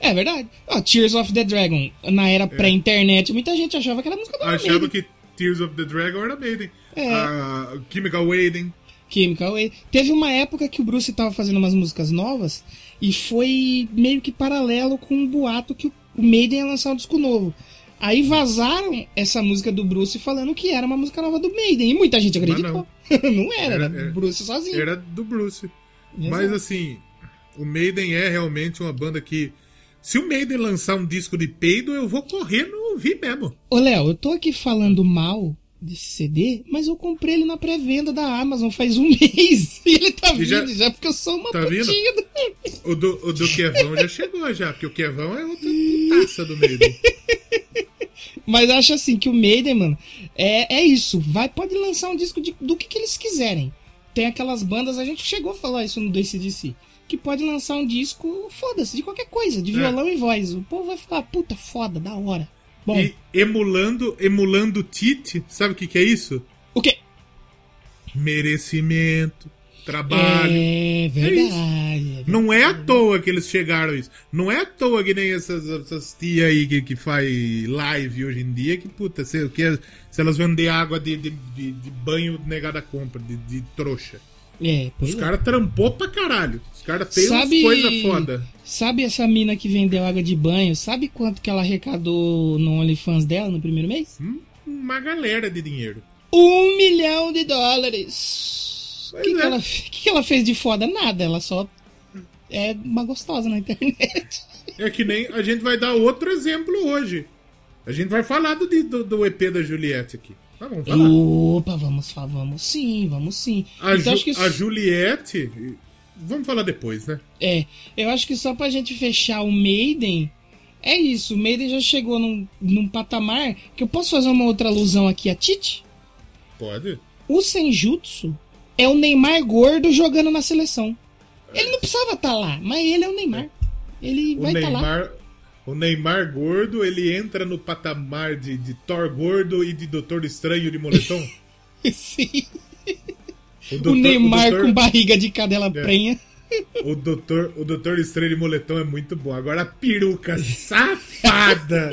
É verdade. Oh, Tears of the Dragon, na era é. pré-internet, muita gente achava que era música do Achava Maiden. que Tears of the Dragon era Maiden. É. Uh, Chemical Waiting. Chemical Waiting. Teve uma época que o Bruce tava fazendo umas músicas novas e foi meio que paralelo com um boato que o Maiden ia lançar um disco novo. Aí vazaram essa música do Bruce falando que era uma música nova do Maiden. E muita gente acreditou. Não. não, era, era, era, do Bruce sozinho. Era do Bruce. Exato. Mas assim, o Maiden é realmente uma banda que. Se o Maiden lançar um disco de peido, eu vou correr no ouvir mesmo. Ô, Léo, eu tô aqui falando mal desse CD, mas eu comprei ele na pré-venda da Amazon faz um mês. E ele tá e vindo já, já, porque eu sou uma tá. O, do, o do Kevão já chegou já, porque o Kevão é outra putaça do Maiden. Mas acho assim que o Maiden, mano, é, é isso. Vai, pode lançar um disco de, do que, que eles quiserem. Tem aquelas bandas, a gente chegou a falar isso no DCDC. Que pode lançar um disco, foda-se, de qualquer coisa, de é. violão é. e voz. O povo vai falar, puta, foda, da hora. Bom. E emulando, emulando Tite, sabe o que, que é isso? O quê? Merecimento trabalho. É verdade, é, é verdade. Não é à toa que eles chegaram a isso. Não é à toa que nem essas, essas tias aí que, que faz live hoje em dia, que puta, se, que, se elas vender água de, de, de, de banho negada compra, de, de trouxa. É, Os é. caras trampou pra caralho. Os caras fez sabe, coisa foda. Sabe essa mina que vendeu água de banho? Sabe quanto que ela arrecadou no OnlyFans dela no primeiro mês? Hum, uma galera de dinheiro. Um milhão de dólares. O que, é. que, ela, que, que ela fez de foda? Nada, ela só é uma gostosa na internet. É que nem a gente vai dar outro exemplo hoje. A gente vai falar do, do, do EP da Juliette aqui. Tá, vamos falar. Opa, vamos, vamos sim, vamos sim. A, então, Ju, que... a Juliette. Vamos falar depois, né? É, eu acho que só pra gente fechar o Maiden. É isso, o Maiden já chegou num, num patamar que eu posso fazer uma outra alusão aqui a Tite? Pode. O Senjutsu é o Neymar gordo jogando na seleção. Ele não precisava estar tá lá, mas ele é o Neymar. Ele o vai estar tá lá. O Neymar gordo, ele entra no patamar de, de Thor gordo e de Doutor Estranho de moletom? Sim. O, doutor, o Neymar o doutor... com barriga de cadela é. prenha. O doutor, o doutor Estranho de moletom é muito bom. Agora a peruca safada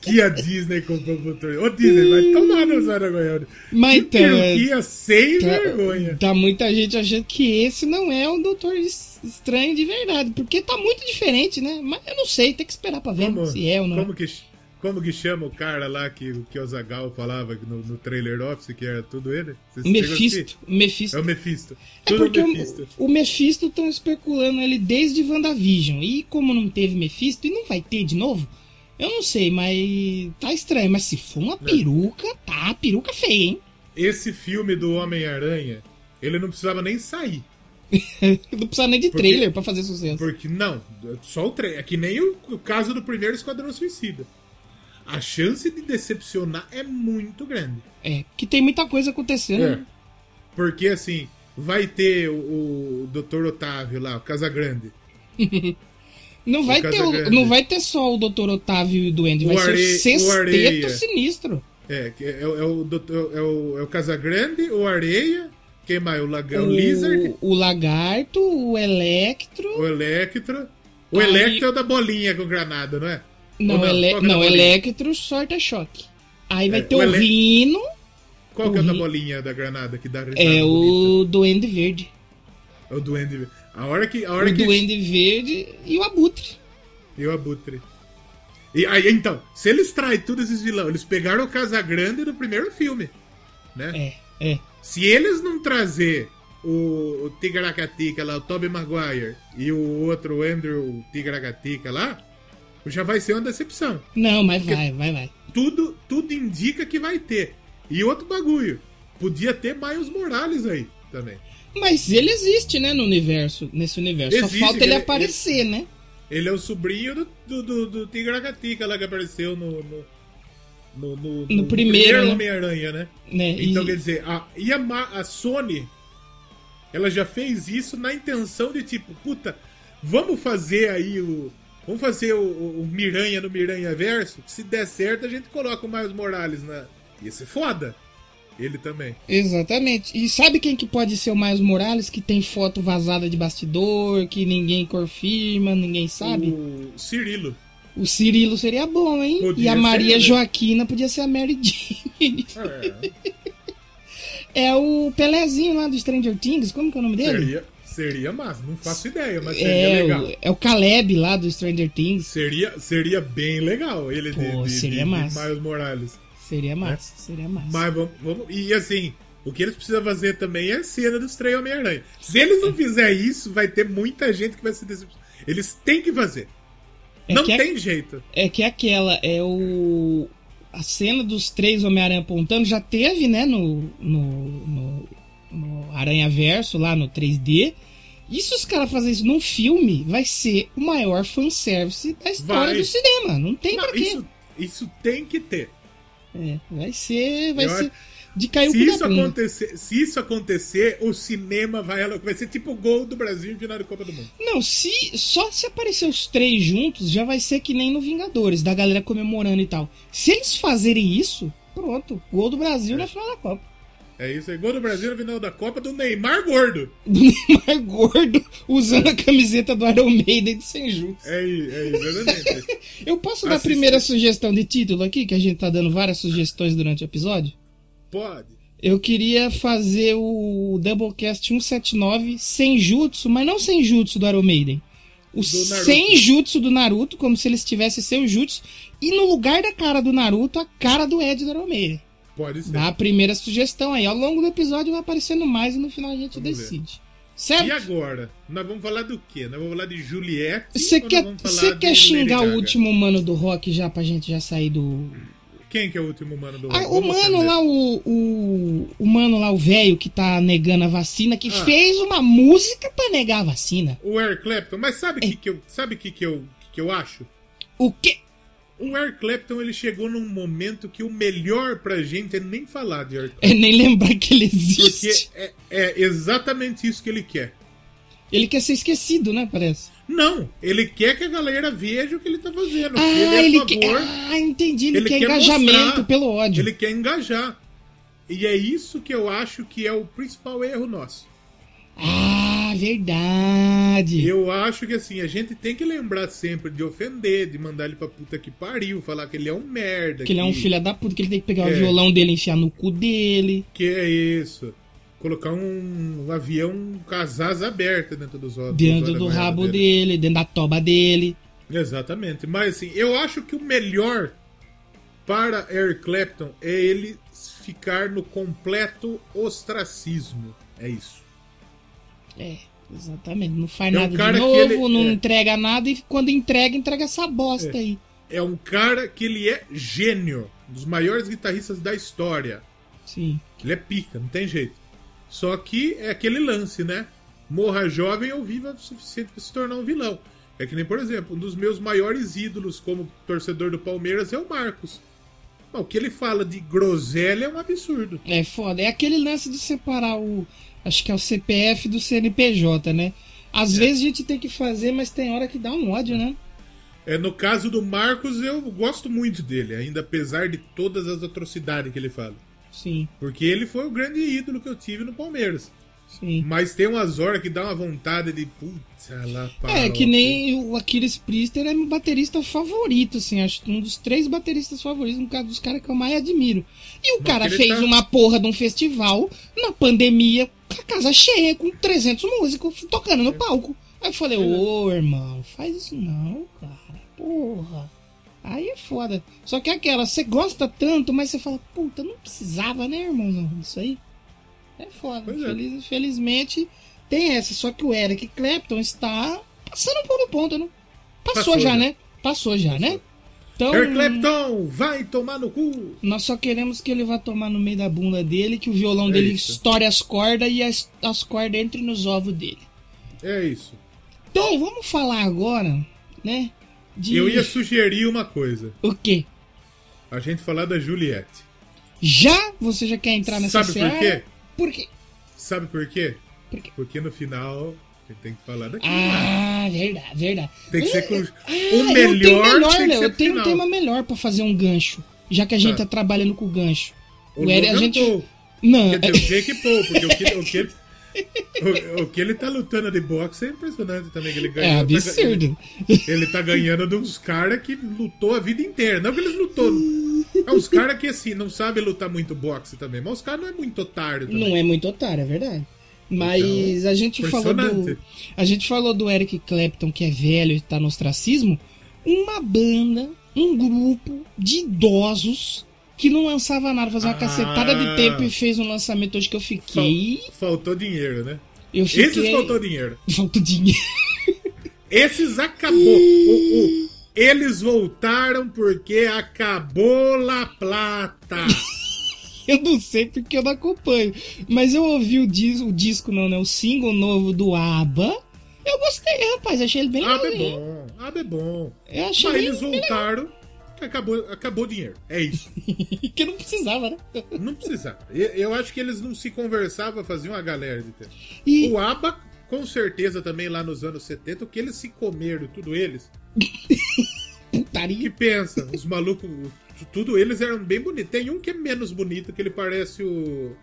que a Disney comprou pro Tony. Ô, Disney, vai tomar no Zaragoiano. Mas então. Peruquinha sem tá, vergonha. Tá muita gente achando que esse não é o Doutor Estranho de verdade. Porque tá muito diferente, né? Mas eu não sei, tem que esperar pra ver como, se é ou não. Como que, como que chama o cara lá que, que o Zagal falava no, no trailer office, que era tudo ele? Mephisto. Mephisto. É o Mephisto. É tudo porque o Mephisto. O, o Mephisto estão especulando ele desde WandaVision. E como não teve Mephisto, e não vai ter de novo, eu não sei, mas tá estranho. Mas se for uma peruca, tá peruca feia, hein? Esse filme do Homem-Aranha, ele não precisava nem sair. não precisava nem de porque, trailer para fazer sucesso. Porque, não, só o trailer. É que nem o, o caso do primeiro Esquadrão Suicida. A chance de decepcionar é muito grande. É, que tem muita coisa acontecendo. É. Porque, assim, vai ter o, o Dr. Otávio lá, o Casagrande. Não vai, ter o, não vai ter só o Dr. Otávio e o Duende, vai ser o sexteto o sinistro. É, é, é, o, é, o, é o Casagrande, o Areia, quem mais? O, o, o Lizard? O Lagarto, o Electro. O Electro. O Aí... Electro é o da bolinha com granada, não é? Não, não, ele... não Electro sorta choque. Aí vai é, ter o, o ele... Rino. Qual que é o da bolinha da granada que dá É o Duende Verde. É o Duende Verde. A hora que. A hora o que... Duende Verde e o Abutre. E o Abutre. E aí, então, se eles traem todos esses vilões, eles pegaram o Casagrande no primeiro filme. Né? É, é. Se eles não trazer o, o lá, o Tobey Maguire, e o outro, Andrew Tigracatica lá, já vai ser uma decepção. Não, mas vai, vai, vai. Tudo, tudo indica que vai ter. E outro bagulho, podia ter Miles Morales aí também. Mas ele existe, né, no universo, nesse universo. Existe, Só falta ele, ele aparecer, ele, né? Ele é o sobrinho do, do, do, do Tigragatica lá que apareceu no, no, no, no, no primeiro, primeiro né? Homem-Aranha, né? né? Então, e... quer dizer, a, e a, a Sony, ela já fez isso na intenção de tipo, puta, vamos fazer aí o. Vamos fazer o, o, o Miranha no Miranha Verso. Se der certo, a gente coloca o Miles Morales na. Ia ser foda. Ele também. Exatamente. E sabe quem que pode ser o Miles Morales, que tem foto vazada de bastidor, que ninguém confirma, ninguém sabe? O Cirilo. O Cirilo seria bom, hein? Podia e a Maria ser, Joaquina podia ser a Mary Jane. É. é o Pelezinho lá do Stranger Things, como que é o nome dele? Seria, seria massa, não faço ideia, mas seria é, legal. é o Caleb lá do Stranger Things. Seria, seria bem legal ele Pô, de, de, seria de, massa. de Miles Morales. Seria né? massa, é. seria massa. Mas vamos, vamos. E assim, o que eles precisam fazer também é a cena dos três Homem-Aranha. Se eles não fizerem isso, vai ter muita gente que vai se decepcionar. Eles têm que fazer. É não tem é, jeito. É que aquela é o. A cena dos três Homem-Aranha apontando já teve, né, no, no, no, no Aranha Verso, lá no 3D. E se os caras fazerem isso num filme, vai ser o maior fanservice da história vai. do cinema. Não tem não, pra quê. Isso, isso tem que ter. É, vai ser. Vai ser. De cair se isso acontecer, Se isso acontecer, o cinema vai, vai ser tipo o gol do Brasil em final de Copa do Mundo. Não, se só se aparecer os três juntos, já vai ser que nem no Vingadores, da galera comemorando e tal. Se eles fazerem isso, pronto. Gol do Brasil é. na final da Copa. É isso aí, gol do Brasil no final da Copa do Neymar gordo. Do Neymar gordo, usando a camiseta do Iron Maiden de Senjutsu. É, é exatamente. Eu posso dar a primeira sugestão de título aqui, que a gente tá dando várias sugestões durante o episódio? Pode. Eu queria fazer o Doublecast 179 sem jutsu, mas não sem jutsu do Iron Maiden. O sem jutsu do Naruto, como se eles tivessem sem jutsu. E no lugar da cara do Naruto, a cara do Ed do Iron Maiden. Pode ser. Dá a primeira sugestão aí. Ao longo do episódio vai aparecendo mais e no final a gente vamos decide. Ver. Certo? E agora? Nós vamos falar do quê? Nós vamos falar de Juliette? Você quer, você quer xingar o último mano do rock já pra gente já sair do. Quem que é o último mano do? Ah, o mano lá, o, o. O mano lá, o velho que tá negando a vacina, que ah. fez uma música pra negar a vacina. O Eric Clapton. Mas sabe o é. que, que eu. Sabe o que, que, eu, que eu acho? O quê? O Eric Clapton ele chegou num momento que o melhor pra gente é nem falar de Eric Clapton. É nem lembrar que ele existe. Porque é, é exatamente isso que ele quer. Ele quer ser esquecido, né? Parece. Não, ele quer que a galera veja o que ele tá fazendo. Ah, ele é ele quer... Ah, entendi. Ele, ele quer, quer, engajamento mostrar, pelo ódio. Ele quer engajar. E é isso que eu acho que é o principal erro nosso. Ah, verdade. Eu acho que assim, a gente tem que lembrar sempre de ofender, de mandar ele pra puta que pariu, falar que ele é um merda. Que, que... ele é um filho da puta, que ele tem que pegar é. o violão dele e enfiar no cu dele. Que é isso. Colocar um, um avião com as asas abertas dentro dos olhos. Dentro do rabo dele. dele, dentro da toba dele. Exatamente. Mas assim, eu acho que o melhor para Eric Clapton é ele ficar no completo ostracismo. É isso. É, exatamente. Não faz é um nada de novo, ele, não é. entrega nada e quando entrega, entrega essa bosta é. aí. É um cara que ele é gênio, um dos maiores guitarristas da história. Sim. Ele é pica, não tem jeito. Só que é aquele lance, né? Morra jovem ou viva o suficiente para se tornar um vilão. É que nem, por exemplo, um dos meus maiores ídolos como torcedor do Palmeiras é o Marcos. O que ele fala de groselha é um absurdo. É foda. É aquele lance de separar o, acho que é o CPF do CNPJ, né? Às é. vezes a gente tem que fazer, mas tem hora que dá um ódio, né? É, no caso do Marcos, eu gosto muito dele, ainda apesar de todas as atrocidades que ele fala. Sim. Porque ele foi o grande ídolo que eu tive no Palmeiras. Sim. Mas tem umas horas que dá uma vontade de. Putz, lá, É, que nem o Aquiles Priester é meu baterista favorito, assim. Acho um dos três bateristas favoritos, um dos caras que eu mais admiro. E o Mas cara fez tá... uma porra de um festival na pandemia, com a casa cheia, com 300 músicos tocando no palco. Aí eu falei, é. ô irmão, faz isso não, cara. Porra. Aí é foda. Só que é aquela, você gosta tanto, mas você fala, puta, não precisava, né, irmãozão, isso aí. É foda. É. Feliz, felizmente tem essa. Só que o Eric Clapton está passando por um ponto, né? Passou, Passou já, já, né? Passou já, Passou. né? Então, Eric Clapton, vai tomar no cu! Nós só queremos que ele vá tomar no meio da bunda dele, que o violão é dele isso. estoure as cordas e as, as cordas entrem nos ovos dele. É isso. Então, vamos falar agora, né? De... Eu ia sugerir uma coisa. O quê? A gente falar da Juliette. Já? Você já quer entrar nessa Sabe por quê? Por quê? Sabe por quê? Por quê? Porque no final tem que falar daqui. Ah, verdade, verdade. Tem que ser com ah, o melhor. Eu tenho, melhor, né? eu tenho um tema melhor para fazer um gancho. Já que a gente tá, tá trabalhando com o gancho. O, o Eric, a gente. Não. Quer dizer, o Jake Paul, porque o que, o que, o, o, que ele tá lutando de boxe é impressionante também. Que ele ganhou, é absurdo. Tá, ele, ele tá ganhando de uns caras que lutou a vida inteira. Não que eles lutou. É uns caras que assim, não sabem lutar muito boxe também. Mas os caras não é muito otário também. Não é muito otário, é verdade. Mas então, a gente falou do. A gente falou do Eric Clapton, que é velho e tá no ostracismo. Uma banda, um grupo de idosos que não lançava nada, fazia uma ah, cacetada de tempo e fez um lançamento hoje que eu fiquei. Faltou dinheiro, né? Eu fiquei... Esses faltou dinheiro. Faltou dinheiro. Esses acabou. o, o, eles voltaram porque acabou La Plata. eu não sei porque eu não acompanho. Mas eu ouvi o disco, o disco não, né? O single novo do ABBA. Eu gostei, rapaz. Achei ele bem legal. ABBA é bom. ABBA é bom. Eu achei Mas eles voltaram acabou, acabou o dinheiro. É isso. que não precisava, né? Não precisava. Eu acho que eles não se conversavam, faziam a galera de tempo. E... O ABBA, com certeza, também lá nos anos 70, o que eles se comeram, tudo eles. Putaria. Que pensa, os malucos, tudo eles eram bem bonitos. Tem um que é menos bonito, que ele parece o,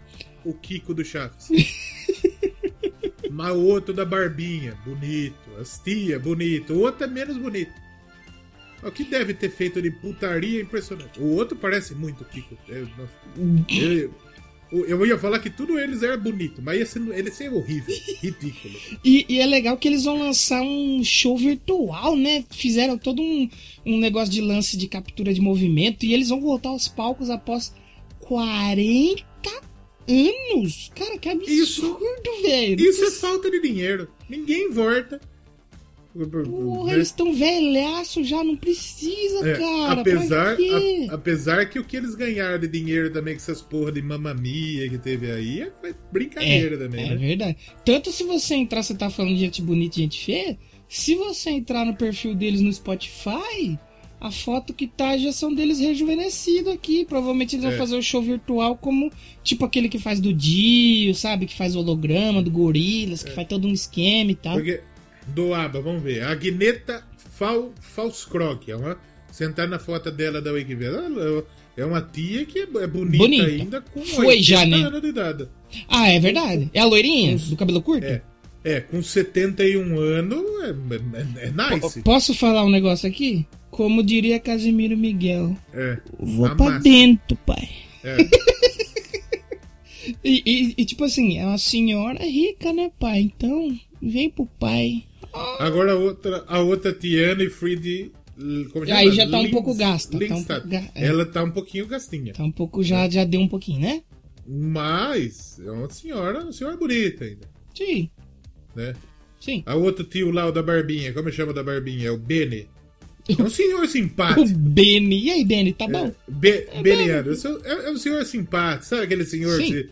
o Kiko do Chaves. Mas o outro da barbinha, bonito. As tia, bonito. O outro é menos bonito. O que deve ter feito de putaria impressionante. O outro parece muito Kiko. Eu, eu, eu, ia falar que tudo eles era bonito, mas ia ser, ele ser horrível, ridículo. E, e, é legal que eles vão lançar um show virtual, né? Fizeram todo um, um negócio de lance de captura de movimento e eles vão voltar aos palcos após 40 anos. Cara, que absurdo, velho. Isso é falta de dinheiro. Ninguém volta. Porra, eles estão velhaço já, não precisa, é, cara. Apesar, a, apesar que o que eles ganharam de dinheiro também com essas porra de mamamia que teve aí é, foi brincadeira é, também, é né? É verdade. Tanto se você entrar, você tá falando de gente bonita e gente feia, se você entrar no perfil deles no Spotify, a foto que tá já são deles rejuvenescidos aqui. Provavelmente eles vão é. fazer o show virtual como tipo aquele que faz do Dio, sabe? Que faz holograma do Gorilas, que é. faz todo um esquema e tal. Porque do ABBA, vamos ver. Agneta Fal, Falskrog. É uma, sentar na foto dela da Wikipedia. É uma tia que é, é bonita, bonita. ainda com Foi já, né? anos de idade. Ah, é verdade? É a loirinha do cabelo curto? É. É, com 71 anos é, é, é nice. Posso falar um negócio aqui? Como diria Casimiro Miguel. É. Vou pra massa. dentro, pai. É. e, e, e, tipo assim, é uma senhora rica, né, pai? Então, vem pro pai. Agora a outra, a outra Tiana e Fried. Como Aí já tá um pouco gasta. Tá um ga é. Ela tá um pouquinho gastinha. Tá um pouco, já, já deu um pouquinho, né? Mas é uma senhora, uma senhora bonita ainda. Sim. Né? Sim. A outra tio lá, o da Barbinha, como chama da Barbinha? É o Bene. É um senhor simpático. O Beni. E aí, Beni, tá bom? É, Be é Beniano. É, é um senhor simpático. Sabe aquele senhor que,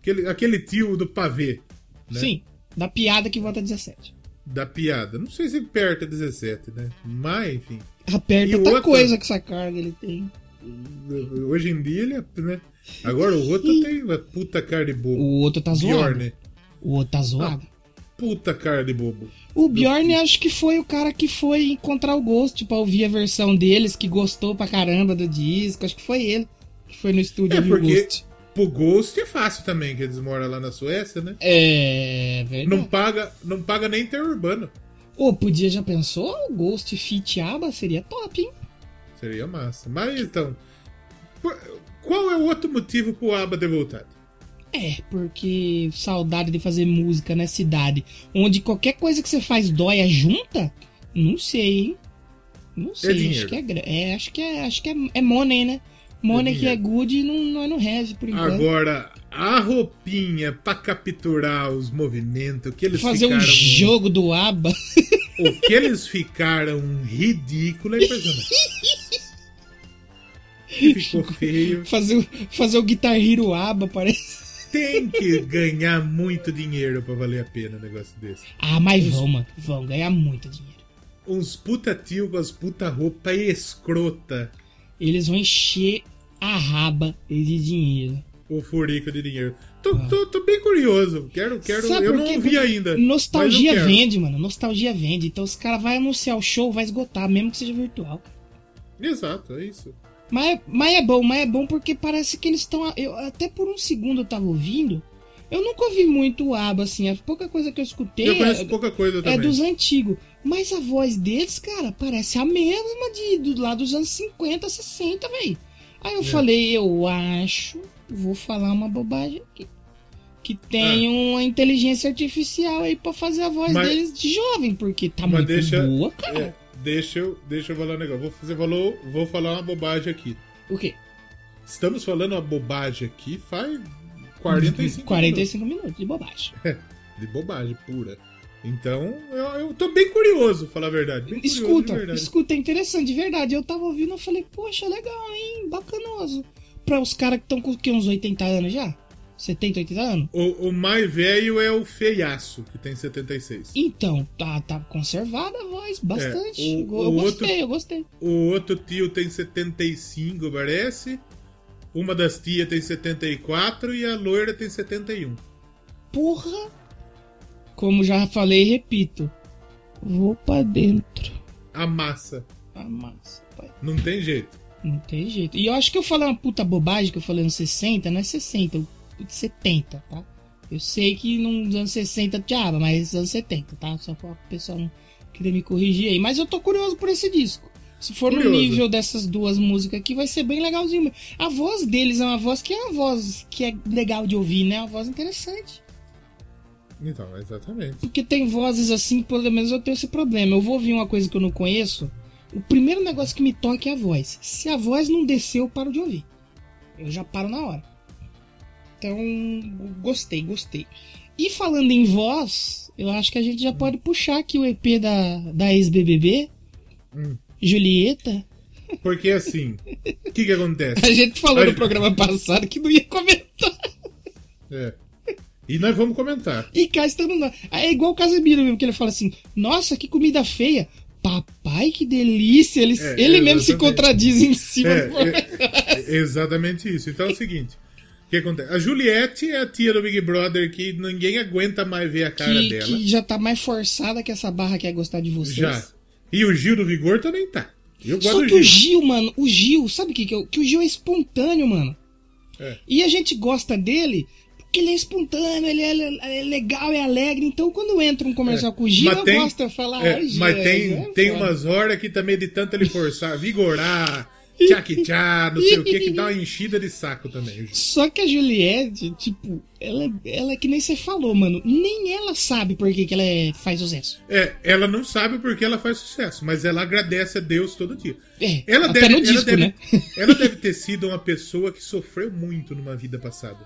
aquele, aquele tio do pavê? Né? Sim. Da piada que vota 17 da piada. Não sei se aperta 17, né? Mas, enfim. Aperta outra, outra coisa que essa carga ele tem. Hoje em dia ele, né? Agora o outro tem uma puta carne boa. O outro tá zoado. né? O outro tá zoado. puta cara de bobo. O Bjorn acho que foi o cara que foi encontrar o Ghost pra ouvir a versão deles, que gostou pra caramba do disco. Acho que foi ele que foi no estúdio É, porque Ghost. Pro Ghost é fácil também, que eles moram lá na Suécia, né? É, verdade. Não paga, não paga nem interurbano. Ô, podia, já pensou? O Ghost Fit Aba seria top, hein? Seria massa. Mas então. Qual é o outro motivo pro ABBA ter voltado? É, porque saudade de fazer música na cidade, onde qualquer coisa que você faz dói a junta? Não sei, hein? Não sei, acho dinheiro. que é, é, acho que é, acho que é, é money, né? Que é good e não, não é no have, por enquanto. Agora, a roupinha pra capturar os movimentos, que eles fazer um ficaram. jogo do ABBA. O que eles ficaram ridículo é impressionante. Ficou feio. fazer, o- fazer o Guitar Hero ABBA, parece. Tem que ganhar muito dinheiro pra valer a pena um negócio desse. Ah, mas vão, mano. Vão ganhar muito dinheiro. Uns puta tio com as puta roupa escrota. Eles vão encher a raba de dinheiro. O furico de dinheiro. Tô, tô, tô bem curioso. Quero, quero. Ah. Sabe eu não vi ainda. Nostalgia vende, mano. Nostalgia vende. Então os caras vão anunciar o show, vai esgotar, mesmo que seja virtual. Exato, é isso. Mas, mas é bom, mas é bom porque parece que eles estão. Eu Até por um segundo eu tava ouvindo. Eu nunca ouvi muito o ABBA, assim. A pouca coisa que eu escutei Eu conheço é, pouca coisa é também. dos antigos. Mas a voz deles, cara, parece a mesma de, do, lá dos anos 50, 60, velho. Aí É. eu falei, eu acho. Vou falar uma bobagem aqui. Que tem Ah. uma inteligência artificial aí pra fazer a voz Mas- deles de jovem, porque tá muito deixa- boa, cara. É, deixa, eu, deixa eu falar um negócio. Vou, você falou, vou falar uma bobagem aqui. O quê? Estamos falando uma bobagem aqui faz 45 45 minutos de bobagem. minutos. De bobagem pura. Então, eu, eu tô bem curioso, falar a verdade. Bem Escuta, de verdade. escuta, é interessante, de verdade. Eu tava ouvindo e falei, poxa, legal, hein? Bacanoso. Pra os caras que estão com o quê, uns 80 anos já? 70, 80 anos? O, o mais velho é o feiaço, que tem 76. Então, tá, tá conservada a voz, bastante. É, o- eu o gostei, outro- eu gostei. O outro tio tem 75, parece. Uma das tias tem 74 e a loira tem 71. Porra! Como já falei e repito, vou pra dentro. A massa. A massa, pai. Não tem jeito. Não tem jeito. E eu acho que eu falei uma puta bobagem que eu falei nos 60, não é 60, 70, tá? Eu sei que nos anos 60 diabo, mas nos anos 70, tá? Só pra o pessoal não querer me corrigir aí. Mas eu tô curioso por esse disco. Se for no Curioso. nível dessas duas músicas aqui, vai ser bem legalzinho. A voz deles é uma voz que é uma voz que é legal de ouvir, né? É uma voz interessante. Então, exatamente. Porque tem vozes assim, pelo menos eu tenho esse problema. Eu vou ouvir uma coisa que eu não conheço. O primeiro negócio que me toca é a voz. Se a voz não descer, eu paro de ouvir. Eu já paro na hora. Então, gostei, gostei. E falando em voz, eu acho que a gente já pode puxar aqui o EP da, da ex-BBB, Hum. Julieta. Porque assim, o que que acontece? A gente falou Ai. no programa passado que não ia comentar. É. E nós vamos comentar. E cá estamos nós. É igual o Casemiro mesmo, que ele fala assim: Nossa, que comida feia. Papai, que delícia. Ele, É, ele mesmo se contradiz em cima. É, do- é, é exatamente isso. Então é o seguinte: o que acontece? A Juliette é a tia do Big Brother que ninguém aguenta mais ver a cara que, dela. que já tá mais forçada que essa barra quer gostar de vocês. Já. E o Gil do Vigor também tá. Eu gosto Só do que o Gil. Gil, mano, o Gil, sabe o que, que, é que o Gil é espontâneo, mano. É. E a gente gosta dele porque ele é espontâneo, ele é, é legal, é alegre. Então quando entra um comercial com o Gil, eu tem- gosto de falar. É, "Ai, Gil, mas é, tem, é tem foda." umas horas que também de tanto ele forçar, vigorar, tchá-que-tchá, não sei o que, que dá uma enchida de saco também. Só que a Juliette, tipo, ela, ela é que nem você falou, mano. Nem ela sabe por que, que ela é- faz sucesso. É, ela não sabe porque ela faz sucesso, mas ela agradece a Deus todo dia. É, Ela até deve, no ela disco, deve- né? ela deve ter sido uma pessoa que sofreu muito numa vida passada.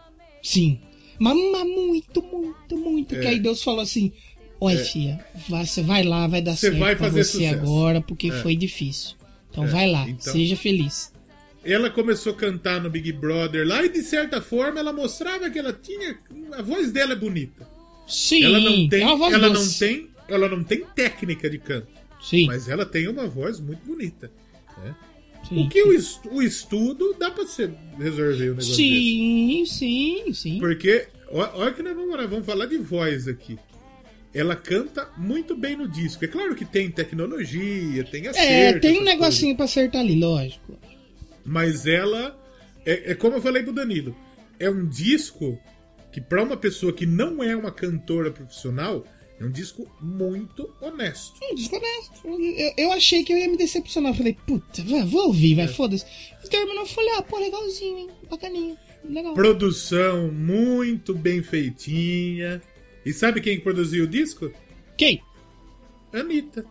Sim. Mas, mas muito, muito, muito. É. Que aí Deus falou assim: Olha, filha, vai- você vai lá, vai dar Você certo vai pra fazer você sucesso." agora, porque foi difícil. Então É, vai lá, então- seja feliz. Ela começou a cantar no Big Brother lá e de certa forma ela mostrava que ela tinha. A voz dela é bonita. Sim, Ela não tem, é uma voz ela não doce. tem, ela não tem técnica de canto, Sim, mas ela tem uma voz muito bonita. né? Sim. O que o, est- o estudo dá pra você resolver o negócio desse. Sim, sim, sim. Porque, olha que nós vamos, nós vamos falar de voz aqui. ela canta muito bem no disco. É claro que tem tecnologia, tem acerto. É, tem um negocinho para acertar ali, lógico. Mas ela. É, é, como eu falei pro Danilo. É um disco que, para uma pessoa que não é uma cantora profissional, é um disco muito honesto. Um disco honesto. Eu, eu achei que eu ia me decepcionar. Eu falei, puta, vou ouvir, vai, é. foda-se. E terminou, eu falei, ah, pô, legalzinho, hein? Bacaninho. Legal. Produção muito bem feitinha. E sabe quem produziu o disco? Quem? Anitta.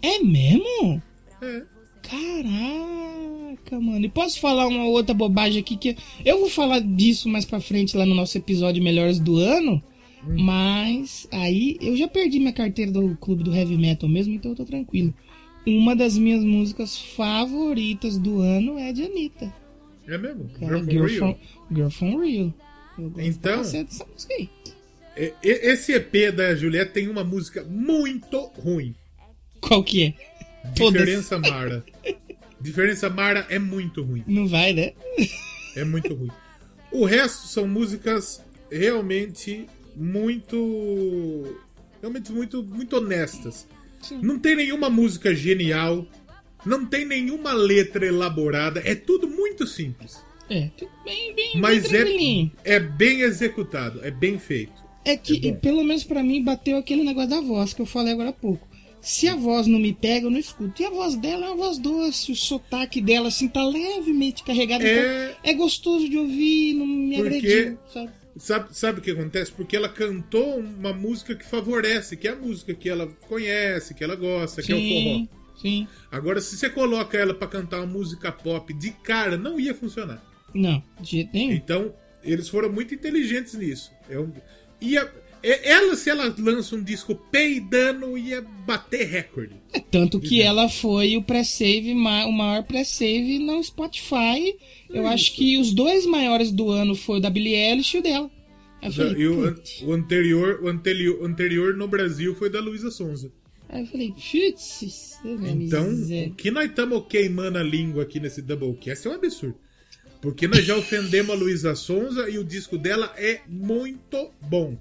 É mesmo? É. Caraca, mano. E posso falar uma outra bobagem aqui que eu vou falar disso mais pra frente lá no nosso episódio Melhores do Ano. Hum. Mas aí eu já perdi minha carteira do clube do heavy metal mesmo, então eu tô tranquilo. Uma das minhas músicas favoritas do ano é de Anitta. É mesmo? Cara, Girl, from Girl, Real. From, Girl from Real. então, dessa música aí. Esse EP da Juliette tem uma música muito ruim. Qual que é? Diferença Mara. Diferença Mara é muito ruim. Não vai, né? É muito ruim. O resto são músicas realmente muito. Realmente muito, muito honestas. Sim. Não tem nenhuma música genial. Não tem nenhuma letra elaborada. É tudo muito simples. É, bem, bem, Mas bem é, é bem executado, é bem feito. É que, é pelo menos para mim, bateu aquele negócio da voz que eu falei agora há pouco. Se a voz não me pega, eu não escuto. E a voz dela é uma voz doce, o sotaque dela, assim, tá levemente carregado. É, então é gostoso de ouvir, não me Porque... agrediu, sabe? Sabe, sabe o que acontece? Porque ela cantou uma música que favorece, que é a música que ela conhece, que ela gosta, sim, que é o forró. Sim. Agora, se você coloca ela para cantar uma música pop de cara, não ia funcionar. Não, de jeito nenhum. Então, eles foram muito inteligentes nisso. É um, ia, ela, se ela lança um disco peidando, ia bater recorde. É, tanto que ela foi o pré-save, o maior pré-save no Spotify. Eu é acho que os dois maiores do ano foi o da Billie Eilish e o dela. Falei, e o, o, anterior, o anterior, o anterior no Brasil foi da Luísa Sonza. Aí eu falei, putz, Então, o que nós estamos queimando a língua aqui nesse Doublecast é um absurdo. Porque nós já ofendemos a Luísa Sonza e o disco dela é muito bom.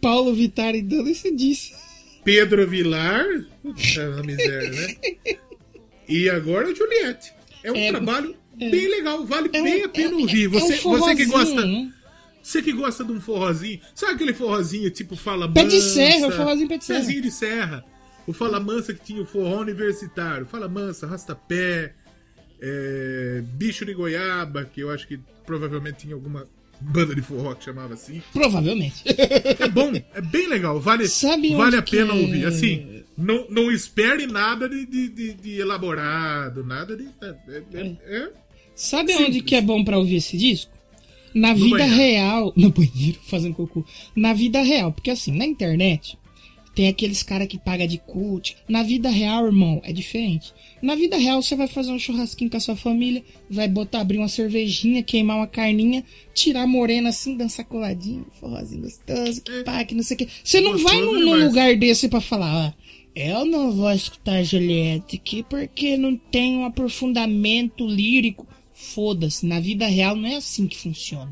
Paulo Vittar dando esse disco. Pedro Vilar. Puta miséria, né? E agora Juliette. É um é, trabalho é, bem legal, vale é bem a pena é, ouvir. Você, um você que gosta. Né? Você que gosta de um forrozinho. Sabe aquele forrozinho tipo Fala Mansa? Pé de serra, o forrozinho pé de serra. Pezinho de serra. O Fala Mansa que tinha o forró universitário. Fala Mansa, Rastapé é, Bicho de Goiaba, que eu acho que provavelmente tinha alguma banda de forró que chamava assim. Provavelmente. É bom, é bem legal, vale, vale a pena que... ouvir. Assim, não, não espere nada de, de, de, de elaborado, nada de. É, é, é, é Sabe simples. onde que é bom para ouvir esse disco? Na no vida banheiro. real. No banheiro, fazendo cocô. Na vida real, porque assim, na internet, tem aqueles cara que paga de cult. Na vida real, irmão, é diferente. Na vida real, você vai fazer um churrasquinho com a sua família, vai botar, abrir uma cervejinha, queimar uma carninha, tirar a morena assim, dançar coladinho, forrozinho gostoso, que pá, que não sei o que. Você não vai num, num, lugar desse para falar, ó, eu não vou escutar Juliette aqui porque não tem um aprofundamento lírico. Foda-se, na vida real não é assim que funciona.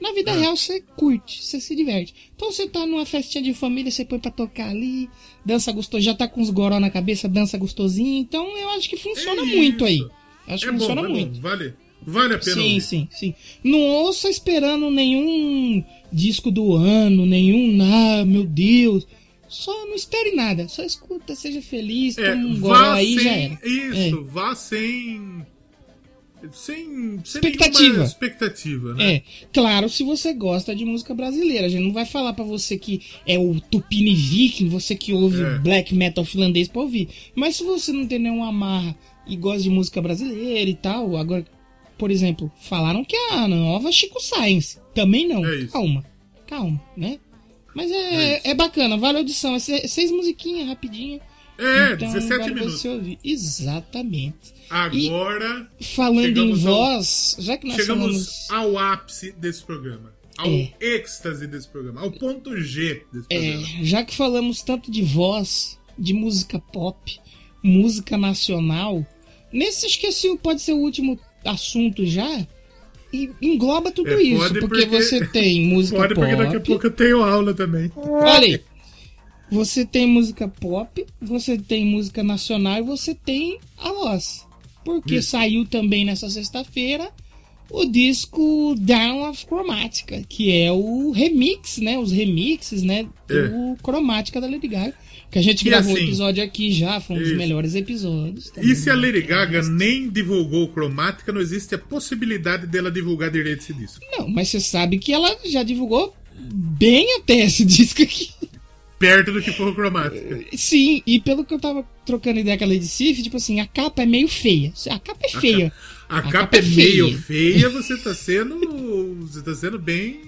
Na vida é. real você curte, você se diverte. Então você tá numa festinha de família, você põe pra tocar ali, dança gostoso, já tá com os goró na cabeça, dança gostosinho. Então eu acho que funciona é muito aí. Acho que é funciona bom, é muito. Vale, vale a pena. Sim, ouvir. sim, sim. Não ouça esperando nenhum disco do ano, nenhum, ah, meu Deus. Só não espere nada, só escuta, seja feliz, é, toma um goró aí sem, já era. Isso, é. vá sem sem, sem expectativa. expectativa, né? É, claro, se você gosta de música brasileira. A gente não vai falar para você que é o Tupini Viking, você que ouve é. black metal finlandês pra ouvir. Mas se você não tem nenhuma amarra e gosta de música brasileira e tal, agora, por exemplo, falaram que a nova Chico Science. Também não. É calma, calma, né? Mas é, é, é, bacana, vale a audição. É seis musiquinhas rapidinho. É, então, 17 minutos. Exatamente. Agora. E, falando em voz, ao, já que nós chegamos falamos... ao ápice desse programa. Ao é. êxtase desse programa. Ao ponto G desse é, programa. Já que falamos tanto de voz, de música pop, música nacional, nesse esqueci, pode ser o último assunto já. E engloba tudo é, isso, porque, porque, você tem música pode, pop. Pode, porque daqui a pouco eu tenho aula também. Olha aí. você tem música pop, você tem música nacional e você tem a voz. Porque Isso. saiu também nessa sexta-feira o disco Down of Chromatica, que é o remix, né? Os remixes, né? Do é. Da Lady Gaga. Que a gente gravou assim, um episódio aqui já, foi um dos melhores episódios. E se a Lady Gaga nem divulgou Chromática, não existe a possibilidade dela divulgar direito esse disco. Não, mas você sabe que ela já divulgou bem até esse disco aqui. Perto do que for Chromática. Sim, e pelo que eu tava trocando ideia com a Lady Sif, tipo assim, a capa é meio feia. A capa é feia. A, a, a capa, capa, é, é meio feia, você tá sendo. Você tá sendo bem.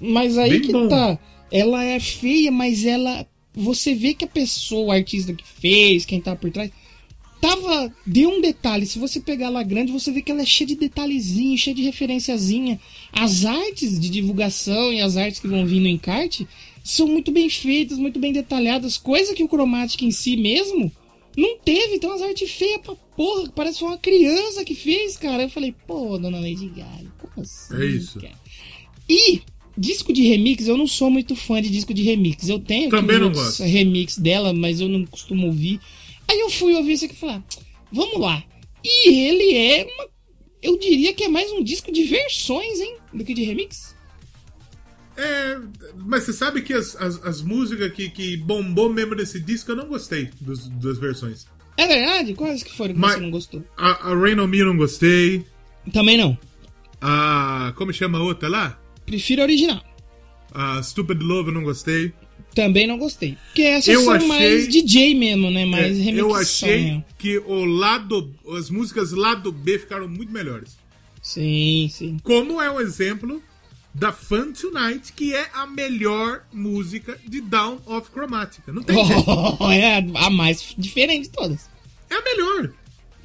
Mas aí bem que bom. tá. Ela é feia, mas ela você vê que a pessoa, o artista que fez, quem tá por trás, tava. Deu um detalhe. Se você pegar lá grande, você vê que ela é cheia de detalhezinho, cheia de referenciazinha. As artes de divulgação e as artes que vão vir no encarte são muito bem feitas, muito bem detalhadas, coisa que o Chromatic em si mesmo não teve. Então as artes feias pra porra, parece uma criança que fez, cara. Eu falei, pô, dona Lady Gaga, como assim? É isso. Cara? E Disco de remix, eu não sou muito fã de disco de remix. Eu tenho Também não gosto. remix dela, mas eu não costumo ouvir. Aí eu fui ouvir isso aqui e falei, ah, vamos lá. E ele é uma, Eu diria que é mais um disco de versões, hein? Do que de remix. É, mas você sabe que as, as, as músicas que, que bombou mesmo desse disco eu não gostei dos, das versões. É verdade? Quais que foram que mas, você não gostou? A, a Rain on Me eu não gostei. Também não. A. Como chama a outra lá? Prefiro a original. A Stupid Love eu não gostei. Também não gostei. Porque essas eu são achei... mais DJ mesmo, né? Mais é, Eu achei que o lado, as músicas lado B ficaram muito melhores. Sim, sim. Como é o exemplo da Fun Tonight, que é a melhor música de Down of Chromatica. Não tem oh, É a mais diferente de todas. É a melhor.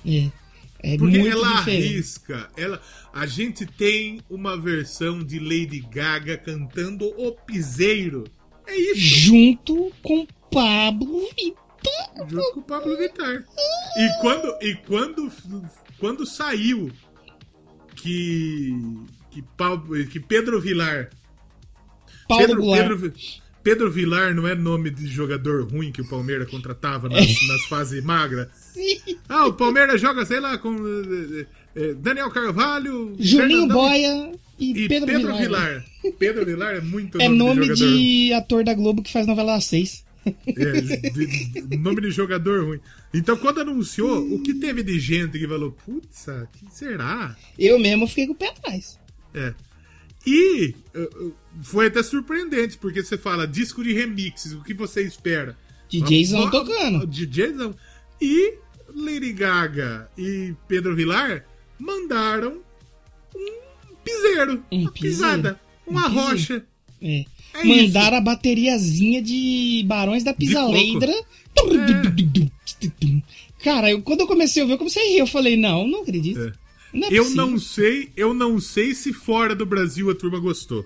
É. É Porque ela diferente. arrisca. Ela, a gente tem uma versão de Lady Gaga cantando O Piseiro. É isso. Junto com Pablo Vittar. Junto com Pablo Vittar. E quando, e quando, quando saiu que, que, Paulo, que Pedro Vilar. Paulo Pedro, Pedro, Pedro Vilar não é nome de jogador ruim que o Palmeiras contratava nas, nas fases magras? Sim. Ah, o Palmeiras joga, sei lá, com eh, Daniel Carvalho, Julinho Fernandão, Boia e, e Pedro, Pedro Vilar. Vilar. Pedro Vilar é muito É nome, de, de, ator da Globo que faz novela 6. É, de, de, nome de jogador ruim. Então, quando anunciou, o que teve de gente que falou, putz, que será? Eu mesmo fiquei com o pé atrás. É. E uh, foi até surpreendente, porque você fala disco de remixes, o que você espera? DJzão tocando. DJzão. E Lady Gaga e Pedro Vilar mandaram um piseiro, um uma piseiro. pisada, uma um rocha. É. É Mandaram isso. a bateriazinha de Barões da Pisaleidra. É. Cara, eu, quando eu comecei a ouvir, eu comecei a rir. Eu falei, não, não acredito. É. Não é eu não sei, eu não sei se fora do Brasil a turma gostou.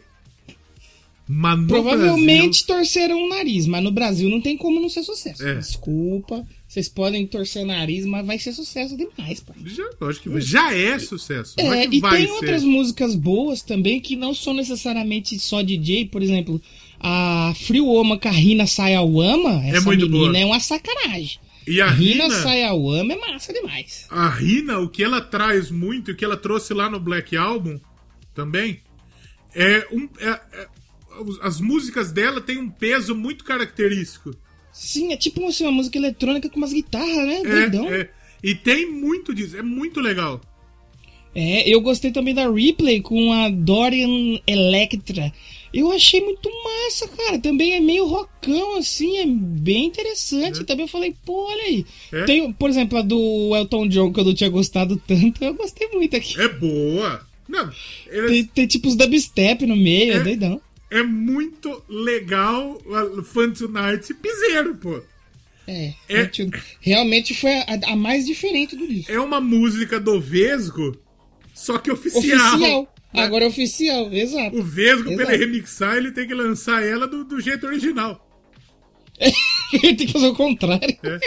Mas Provavelmente Brasil... torceram o nariz, mas no Brasil não tem como não ser sucesso. É. Desculpa, vocês podem torcer o nariz, mas vai ser sucesso demais, pai. Já, acho que já é sucesso. É, é e tem ser. outras músicas boas também que não são necessariamente só DJ, por exemplo, a Free Woman com a Rina Sayawama, essa é muito menina boa. é uma sacanagem. E a Rina, Rina Sayawama é massa demais. A Rina, o que ela traz muito, o que ela trouxe lá no Black Album também, é um. É, é, as músicas dela têm um peso muito característico. Sim, é tipo assim, uma música eletrônica com umas guitarras, né? É, é. E tem muito disso, é muito legal. É, eu gostei também da Replay com a Dorian Electra. Eu achei muito massa, cara. Também é meio rockão, assim, é bem interessante. É. Também eu falei, pô, olha aí. É. Tem, por exemplo, a do Elton John, que eu não tinha gostado tanto, eu gostei muito aqui. É boa. Não, eles... tem, tem tipo os dubstep no meio, é, é doidão. É muito legal a Fun Tonight piseiro, pô. É, é, realmente foi a, a, mais diferente do disco. É uma música do Vesgo, só que oficial. Oficial. Agora é oficial, exato. O Vesgo, pra ele remixar, ele tem que lançar ela do, do jeito original. ele tem que fazer o contrário. É.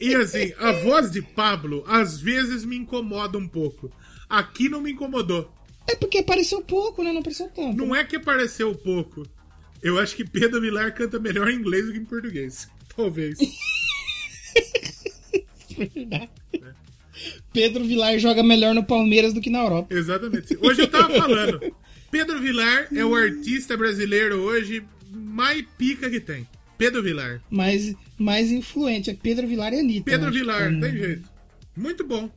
E assim, a voz de Pablo às vezes me incomoda um pouco. Aqui não me incomodou. É porque apareceu pouco, né? Não apareceu tanto. Não é que apareceu pouco. Eu acho que Pedro Vilar canta melhor em inglês do que em português. Talvez. Verdade. Pedro Vilar joga melhor no Palmeiras do que na Europa. Exatamente. Hoje eu tava falando. Pedro Vilar é o artista brasileiro hoje mais pica que tem. Pedro Vilar. Mais, mais influente. É Pedro Vilar e Anitta. Pedro Vilar, é... tem jeito. Muito bom.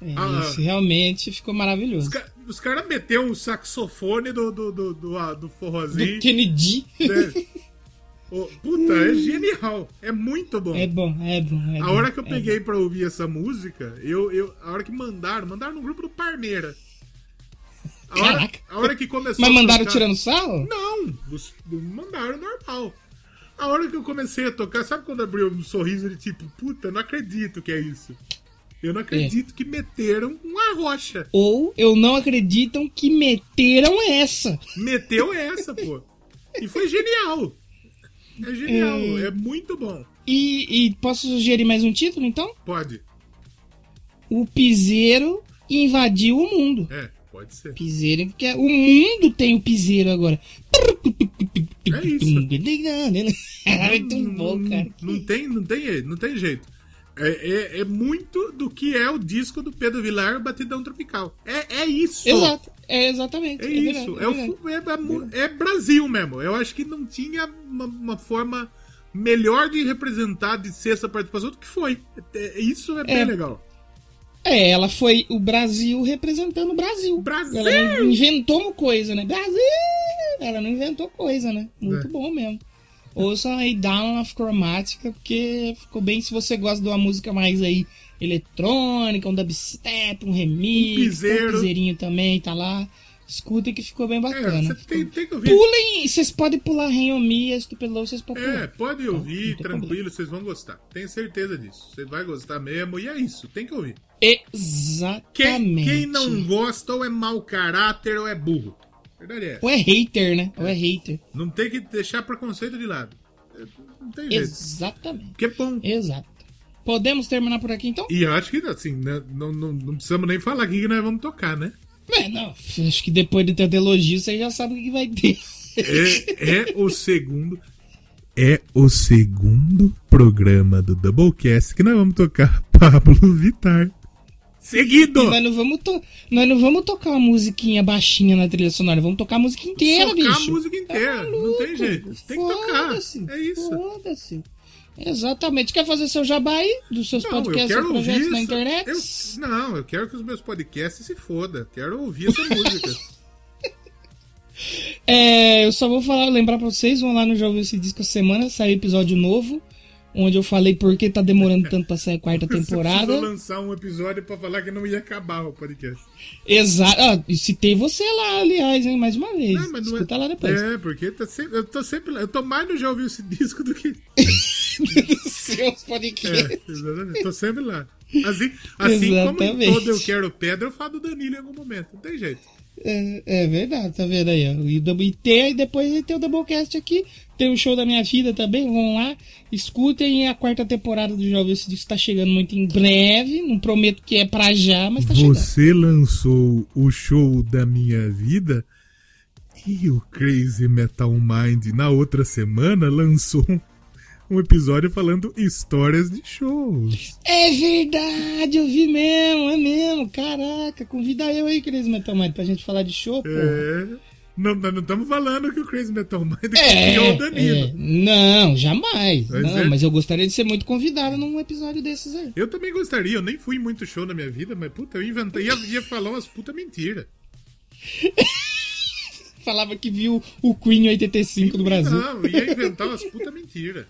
É, ah, isso realmente ficou maravilhoso. Os, os caras meteu um saxofone do, do, do, do, do forrozinho. Do Kennedy. Né? Oh, puta, é genial. É muito bom. É bom, é bom. É a bom, hora que eu é peguei bom. pra ouvir essa música, eu, eu, a hora que mandaram, mandaram no grupo do Parmeira. A hora, Caraca. a hora que começou Mas mandaram tocar... tirando sal? Não, mandaram normal. A hora que eu comecei a tocar, sabe quando abriu um sorriso de tipo, puta, não acredito que é isso. Eu não acredito é. que meteram uma rocha. Ou eu não acreditam que meteram essa. Meteu essa, pô. E foi genial. É genial, é, é muito bom. E, e, posso sugerir mais um título, então? Pode. O Piseiro invadiu o mundo. É, pode ser. Piseiro, porque o mundo tem o Piseiro agora. É isso. é muito bom, cara. Não, não, tem, não, tem, não tem jeito. É, é, é, muito do que é o disco do Pedro Vilar, Batidão Tropical. É, é isso. Exato. É exatamente. É, é isso. Verdade, é, é, é, Brasil mesmo. Eu acho que não tinha uma, uma, forma melhor de representar, de ser essa participação do que foi. Isso é bem legal. É, ela foi o Brasil representando o Brasil. Brasil! Ela não inventou uma coisa, né? Brasil! Ela não inventou coisa, né? Muito bom mesmo. Ouçam aí Down of Chromatica, porque ficou bem se você gosta de uma música mais aí eletrônica, um dubstep, um remix, um piseiro. um piseirinho também, tá lá. Escutem que ficou bem bacana. É, tem, tem que ouvir. Pulem, vocês podem pular Renhomi, Estupelou, vocês podem pular. É, pode ouvir, tranquilo, vocês vão gostar. Tenho certeza disso. Você vai gostar mesmo, e é isso, tem que ouvir. Exatamente. Quem, quem não gosta ou é mau caráter ou é burro. Verdade é. Ou é hater, né? Ou é hater. Não tem que deixar preconceito de lado. Não tem jeito. Exatamente. Que bom. Exato. Podemos terminar por aqui então? E eu acho que assim, né, não, não, não precisamos nem falar aqui que nós vamos tocar, né? É, não. Acho que depois de ter elogio, você já sabe o que vai ter. É, é o segundo. É o segundo programa do Doublecast que nós vamos tocar Pablo Vittar. Seguido! Nós não, vamos to... nós não vamos tocar uma musiquinha baixinha na trilha sonora, vamos tocar a música inteira, tocar bicho. Tocar a música inteira, tá não tem jeito. Tem que tocar. É isso. Foda-se. Exatamente. Quer fazer seu jabá aí dos seus não, podcasts e projetos na internet? Eu, não, eu quero que os meus podcasts se foda. Quero ouvir essa música. É, eu só vou falar, lembrar pra vocês, vão lá no Já Ouviu Esse Disco semana, saiu episódio novo onde eu falei por que tá demorando tanto pra sair a quarta temporada. Você lançar um episódio pra falar que não ia acabar o podcast. Exato. Ah, citei você lá, aliás, hein, mais uma vez. Não, mas não Escuta é... lá depois. É, porque tá sempre, eu tô sempre Eu tô mais no Já Ouviu Esse Disco do que... Dos seus podcasts. É, exatamente. Tô sempre lá. Assim, assim como em todo Eu Quero Pedra, eu falo do Danilo em algum momento. Não tem jeito. É, é, verdade, tá vendo aí? Ó. E, tem, depois tem o Doublecast aqui, tem o show da minha vida também, vão lá, escutem a quarta temporada do Jovem Disco está chegando muito em breve, não prometo que é pra já, mas tá chegando. Você lançou o show da minha vida e o Crazy Metal Mind na outra semana lançou um episódio falando histórias de shows. É verdade, eu vi mesmo, é mesmo. Caraca, convida eu aí, Crazy Metal Mind, pra gente falar de show, pô. É. Não, não estamos falando que o Crazy Metal Mind é, o Danilo. É. Não, jamais. Mas, não, é. mas eu gostaria de ser muito convidado num episódio desses aí. Eu também gostaria, eu nem fui muito show na minha vida, mas puta, eu inventei, ia, ia falar umas puta mentira. Falava que viu o Queen 85 do Brasil. Não, ia inventar umas puta mentira.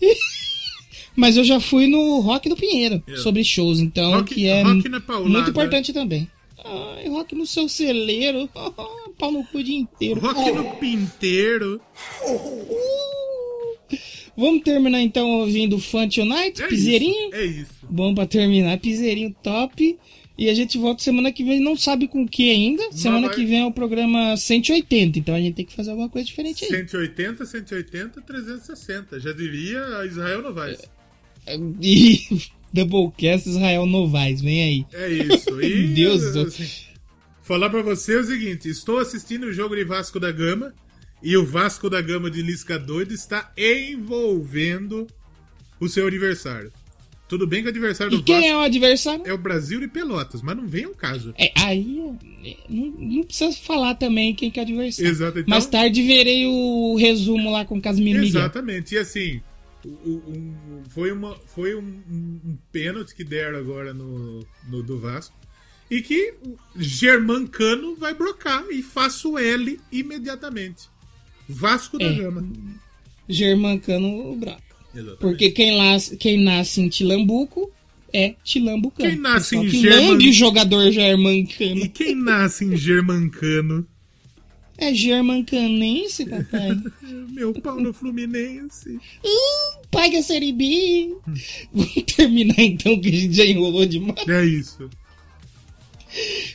Mas eu já fui no Rock do Pinheiro é. sobre shows, então, rock, que é paulada, muito importante também. Ai, rock no seu celeiro. Pau no cu o dia inteiro. Rock oh. no pinteiro. Uh. Vamos terminar então ouvindo Fun Tonight, é piseirinho? Isso, é isso. Bom pra terminar, piseirinho top. E a gente volta semana que vem, não sabe com o que ainda. Mas semana vai... que vem é o programa 180, então a gente tem que fazer alguma coisa diferente aí. 180, 180, 360. Já diria Israel Novaes. E Doublecast Israel Novaes, vem aí. É isso. E, Deus do assim, Falar pra você é o seguinte: estou assistindo o jogo de Vasco da Gama E o Vasco da Gama de Lisca doido está envolvendo o seu adversário. Tudo bem que o adversário e do quem Vasco é o adversário? é o Brasil e Pelotas, mas não vem ao caso. É, aí é, não, não precisa falar também quem que é o adversário. Exato, então- Mais tarde verei o resumo lá com o Casimiro Miguel. Exatamente. E assim, um- foi, uma, foi um, um- um pênalti que deram agora no, no do Vasco. E que Germancano vai brocar e faça o L imediatamente. Vasco da É. Gama. Germancano o Braco. Exatamente. Porque quem, las, quem nasce em Tilambuco é Tilambucano. Quem nasce em que German- o jogador germancano. E quem nasce em Germancano? É germancanense, papai. Meu pau no Fluminense. Paga a Série B. Vamos terminar então, que a gente já enrolou demais. É isso.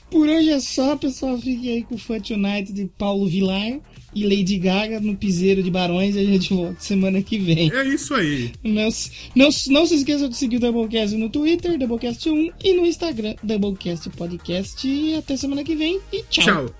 Por hoje é só, pessoal. Fiquem aí com o Fut United de Paulo Vilar e Lady Gaga no Piseiro de Barões. E a gente volta semana que vem. É isso aí. Não, se- não, não se esqueça de seguir o Doublecast no Twitter, Doublecast1 e no Instagram, Doublecast Podcast. E até semana que vem. E tchau. Tchau.